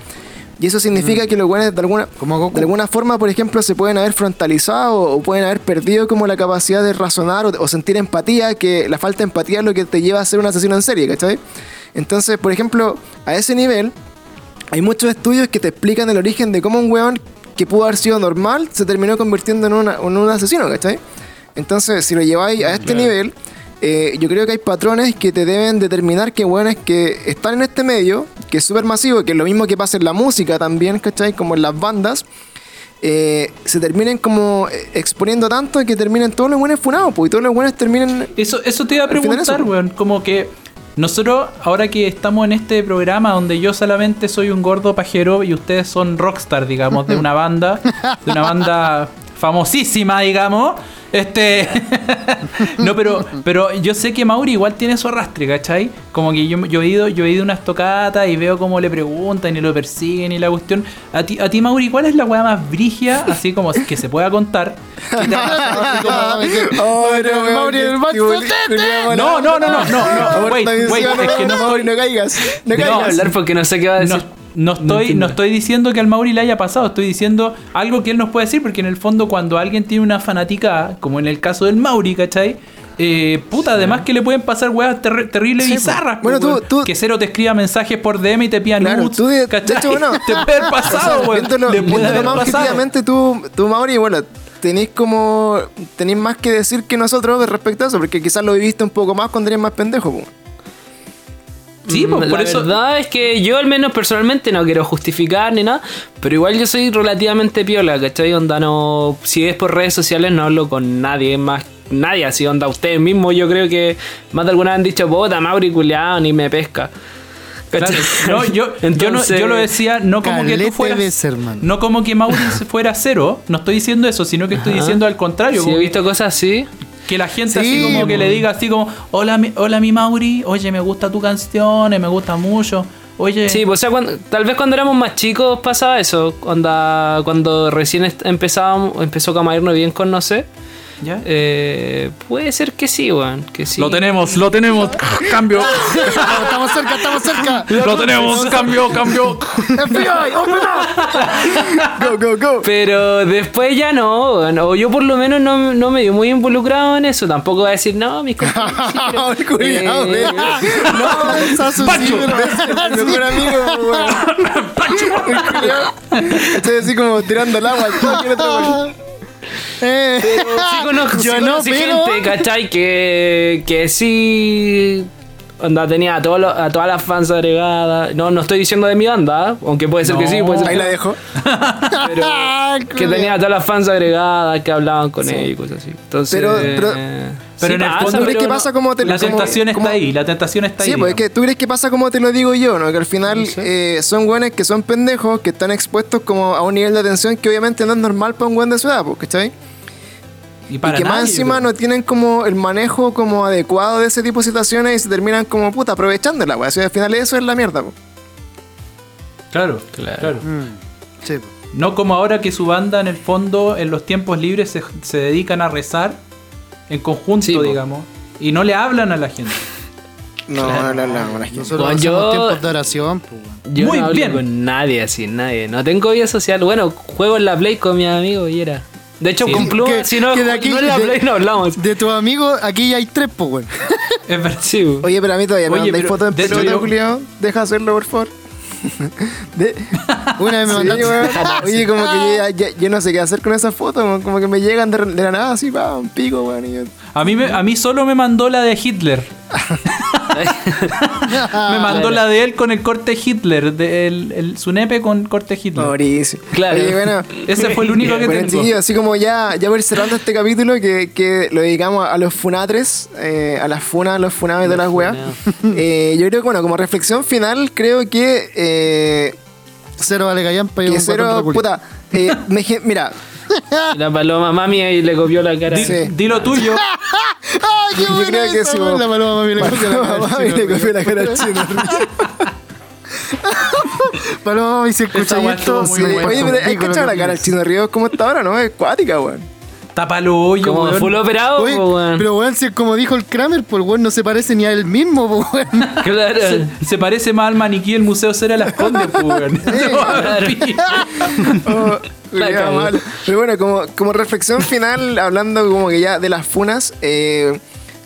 Y eso significa que los weones de alguna, de alguna forma, por ejemplo, se pueden haber frontalizado o pueden haber perdido como la capacidad de razonar o, o sentir empatía, que la falta de empatía es lo que te lleva a ser un asesino en serie, ¿cachai? Entonces, por ejemplo, a ese nivel, hay muchos estudios que te explican el origen de cómo un weón que pudo haber sido normal se terminó convirtiendo en, una- en un asesino, ¿cachai? Entonces, si lo lleváis a este nivel, eh, yo creo que hay patrones que te deben determinar que weones que están en este medio, que es súper masivo, que es lo mismo que pasa en la música también, ¿cachai? Como en las bandas, eh, se terminen como exponiendo tanto que terminen todos los buenos funados, pues, y todos los buenos terminen... Eso, eso te iba a preguntar, eso. weón. Como que nosotros, ahora que estamos en este programa donde yo solamente soy un gordo pajero y ustedes son rockstar, digamos, de [LAUGHS] una banda, de una banda famosísima, digamos. Este. [LAUGHS] no, pero, pero yo sé que Mauri igual tiene su arrastre, ¿cachai? Como que yo, yo he ido, yo he ido unas tocatas y veo cómo le preguntan y lo persiguen y la cuestión. A ti, a ti Mauri, ¿cuál es la weá más brigia, así como que se pueda contar? No, no, no, no, no, no, wait, wait, es que no estoy, no caigas, no No, caigas. hablar porque no sé qué va a decir. no, no estoy, no, estoy diciendo que al Mauri le haya pasado, estoy diciendo algo que él nos puede decir, porque en el fondo cuando alguien tiene una fanática, como en el caso del Mauri, ¿cachai? Eh, puta, además que le pueden pasar weas terri- terribles Sí, bizarras. Bueno, tú- Que Cero te escriba mensajes por DM y te pida Claro, nudes, tú de, de bueno, [LAUGHS] Te puede haber pasado, o sea, weón. viéndolo, Le puede viéndolo haber más pasado. objetivamente, tú, tú, Mauri, bueno, tenéis como, tenéis más que decir que nosotros respecto a eso, porque quizás lo viviste un poco más cuando eres más pendejo, po. Sí, pues, Mm, por la eso. verdad es que yo al menos personalmente no quiero justificar ni nada, pero igual yo soy relativamente piola, ¿cachai? Onda no, si es por redes sociales no hablo con nadie más, nadie así, onda ustedes mismos yo creo que más de alguna vez han dicho, puta, Mauri culiao, ni me pesca. Claro, no, yo, yo, no- [LAUGHS] Entonces- yo lo decía no como que tú fueras. hermano. no como que Mauri fuera cero. No estoy diciendo eso, sino que estoy Ajá. diciendo al contrario. Sí, como he visto cosas así. Que la gente Sí, así como que le diga así como, hola mi, hola mi Mauri, oye me gusta tu canción, me gusta mucho, oye... Sí, pues, o sea, cuando- tal vez cuando éramos más chicos pasaba eso. Cuando, cuando recién empezábamos, empezó a irnos bien con No sé. ¿Ya? Eh, puede ser que sí, weón. Que sí. Lo tenemos, lo tenemos, cambio, [LAUGHS] estamos cerca, estamos cerca. lo tenemos, cambio, cambio. FBI, open up. Go, go, go. Pero después ya no, weón. o yo por lo menos no, no me vi muy involucrado en eso. Tampoco voy a decir, no, mis [LAUGHS] compañeros. sí, pero- Eh. No, esa mi [LAUGHS] mejor amigo, weón. Estoy así como tirando el agua. Eh. Pero sí [LAUGHS] conozco, Yo sí no, conocí pero- gente, ¿cachai? Que, que sí. Onda, tenía a, todos los- a todas las fans agregadas. No, no estoy diciendo de mi banda, aunque puede ser que sí, puede ser Ahí que la no. dejo. Pero [LAUGHS] que tenía a todas las fans agregadas, que hablaban con ellos y cosas así. Entonces. Pero- pero- Pero sí en el pasa, fondo, ¿Tú crees que no- pasa como te La como- tentación está como- ahí, la tentación está Sí, ahí. pues es digamos. que tú crees que pasa como te lo digo yo, ¿no? Que al final eh, son güeyes que son pendejos, que están expuestos como a un nivel de atención que obviamente no es normal para un güey de su edad, pues, ¿cachai? Y, que más encima no tienen como el manejo como adecuado de ese tipo de situaciones y se terminan como puta aprovechándola, güey. Así al final eso es la mierda, pues. Claro, Claro. claro. Mm, sí, po. No como ahora que su banda en el fondo en los tiempos libres se, se dedican a rezar en conjunto, Sí, po. digamos, y no le hablan a la gente. No, no, no, no, no, que- Nosotros Bueno, yo- tiempos de oración, pues. Yo Muy no hablo bien. con nadie así, nadie. No tengo vida social. Bueno, juego en la Play con mi amigo y era. De hecho, Sí. con Pluma, Que- si no, que de aquí- no en la de- Play no hablamos. De tus amigos, aquí ya hay tres, pues, weón. [LAUGHS] Es verdad. Sí, weón. Oye, pero a mí todavía me Oye, mandáis pero fotos en de pelota, yo- Julio. Deja hacerlo, por favor. [LAUGHS] De- Una vez me Sí, mandaste. weón. [LAUGHS] Oye, como que yo, ya- ya- yo no sé qué hacer con esas fotos, como- como que me llegan de, de la nada así, pa, un pico, weón. A mí, me- a mí solo me mandó la de Hitler. [LAUGHS] me mandó la de él con el corte Hitler, de el, el- su nepe con corte Hitler. Mauricio. Claro. Oye, bueno. Ese fue el [LAUGHS] único que Bueno, tengo. así como ya, ya voy cerrando este capítulo que, que lo dedicamos a los funatres, eh, a las funas, a los funados de las weas. [LAUGHS] Eh, yo creo que, bueno, como reflexión final, creo que, eh, Cero vale callampa y un cero, puta, eh, me mira, [LAUGHS] La paloma mami ahí le copió la cara. Di, Sí. di lo tuyo. [LAUGHS] ¡Ay, qué yo creo que sí. La paloma mami le copió la cara al Mami chino, le copió la cara al chino. [LAUGHS] Paloma mami, si escucha esto, Oye, pero echar la cara al chino Ríos como está ahora, ¿no? Es cuática, weón. Tápalo hoyo, Como weón. full operado, Oye, po, weón. pero weón, si es como dijo el Kramer, pues weón no se parece ni a él mismo, pues weón. [LAUGHS] Claro. Se, se parece más al maniquí del Museo Cera Las Condes, pues, weón. [LAUGHS] [LAUGHS] Oh, La cagó. malo. Pero bueno, como, como reflexión final, hablando como que ya de las funas, eh,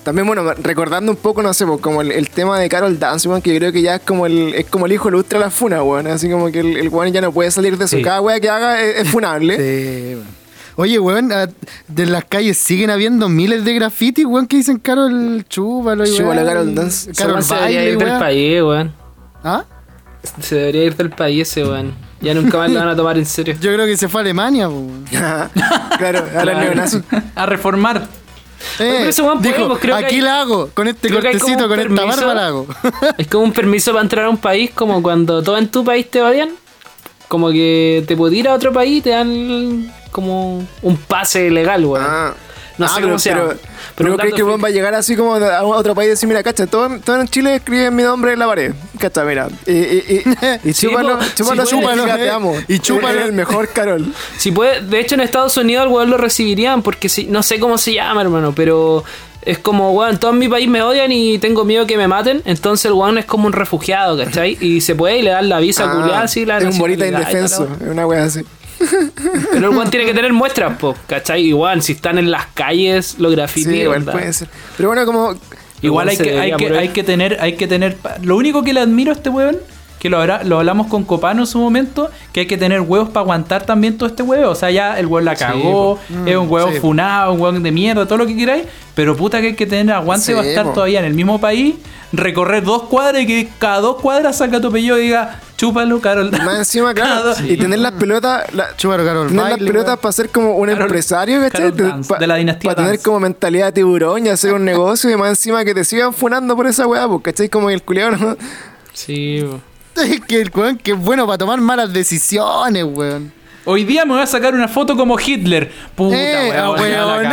también bueno, recordando un poco, no sé, pues, como el, el tema de Carol Dance, weón, que yo creo que ya es como el, es como el hijo ilustre de las funas, weón. Así como que el, el weón ya no puede salir de eso. Sí. Cada wea que haga es, es funable. Sí, weón. Oye, weón, ah, de las calles siguen habiendo miles de grafitis, weón, que dicen Carol Chúbalo y Chúbalo, weón. Carol Dance. Carol se debería ir del weón. país, weón. ¿Ah? Se debería ir del país ese, weón. Ya nunca más lo van a tomar en serio. [LAUGHS] Yo creo que se fue a Alemania, weón. [LAUGHS] claro, a los neonazis. A reformar. Eh, weón puede, dijo, creo que aquí hay- la hago, con este cortecito, con esta permiso. barba la hago. [LAUGHS] Es como un permiso para entrar a un país, como cuando todo en tu país te odian. Como que te puedes ir a otro país y te dan como un pase legal, weón. Ah. No sé pero, cómo se llama. pero, Pero un ¿crees dato que va a llegar así como a otro país y decir, mira, cacha, todo, todo en Chile escriben mi nombre en la pared? Cacha, mira. Y, y, y, [LAUGHS] y chúpalo, sí, chúpalo, puede. te amo. Y chúpalo. Eres el [LAUGHS] mejor, Carol. Si puede, de hecho en Estados Unidos al weón lo recibirían porque si, no sé cómo se llama, hermano, pero es como, weón, todo en mi país me odian y tengo miedo que me maten, entonces el weón es como un refugiado, ¿cachai? Y se puede y le dan la visa Ah, culiada así, la es un la indefenso. weá. Es una wea así. Pero el weón tiene que tener muestras, po, ¿cachai? Igual, si están en las calles, los grafitis, Sí, igual puede ser. Pero bueno, como. Igual Igual hay que, hay, debería que, poner- hay que tener, hay que tener. Lo único que le admiro a este weón, que lo, habrá- lo hablamos con Copano en su momento, que hay que tener huevos para aguantar también todo este huevo. O sea, ya el weón la cagó, es un huevo sí. funado, un hueón de mierda, todo lo que queráis. Pero puta que hay que tener aguante Sí, para estar po. todavía en el mismo país, recorrer dos cuadras y que cada dos cuadras salga tu apellido y diga, chúpalo, Carol. Más encima, claro. Y tener las pelotas. la- Chúbalo, Carol Tener las pelotas para ser como un Carol- empresario, ¿cachai? Pa- de la dinastía Para tener como mentalidad de tiburón y hacer un negocio y más encima que te sigan funando por esa weá, pues, ¿cachai? Como el culiado no. Sí. Es que el weón que es bueno para tomar malas decisiones, weón. Hoy día me voy a sacar una foto como Hitler. Puta, Eh, weón, ah, weón.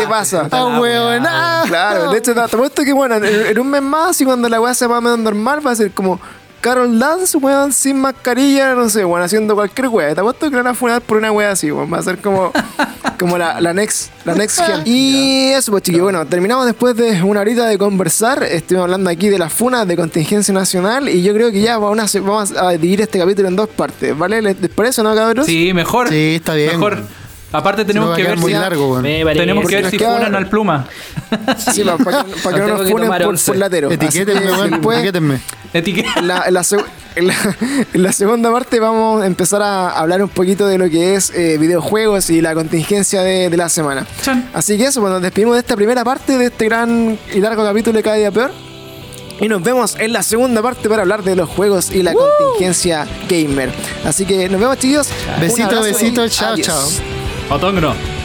¿Qué pasa? Ah, weón. ah. Claro, de hecho, te apuesto que bueno, en, en un mes más y cuando la weá se va a normal va a ser como Carol Dance, weón, sin mascarilla, no sé, weón, haciendo cualquier weá. Te apuesto que van a funar por una weá así, weón. Va a ser como, [LAUGHS] como la, la next, la next gen. Y eso, pues chiquillos, bueno, terminamos después de una horita de conversar. Estuvimos hablando aquí de las funas de contingencia nacional y yo creo que ya vamos a, vamos a dividir este capítulo en dos partes, ¿vale? ¿Les les parece, no, cabros? Sí, mejor. Sí, está bien. Mejor. Aparte tenemos que ver muy si largo, tenemos que ver si funan al pluma. [LAUGHS] Sí, para, que, para que no nos funen por, por latero. Etiquétenme, después- Etiquétenme. La, la seg- la- la segunda parte vamos a empezar a hablar un poquito de lo que es eh, videojuegos y la contingencia de, de la semana. Chan. Así que eso, pues nos despedimos de esta primera parte de este gran y largo capítulo de Cada Día Peor. Y nos vemos en la segunda parte para hablar de los juegos y la contingencia gamer. Así que nos vemos chicos. Besito, besito, chao, adiós. chao. Ha det, Angra.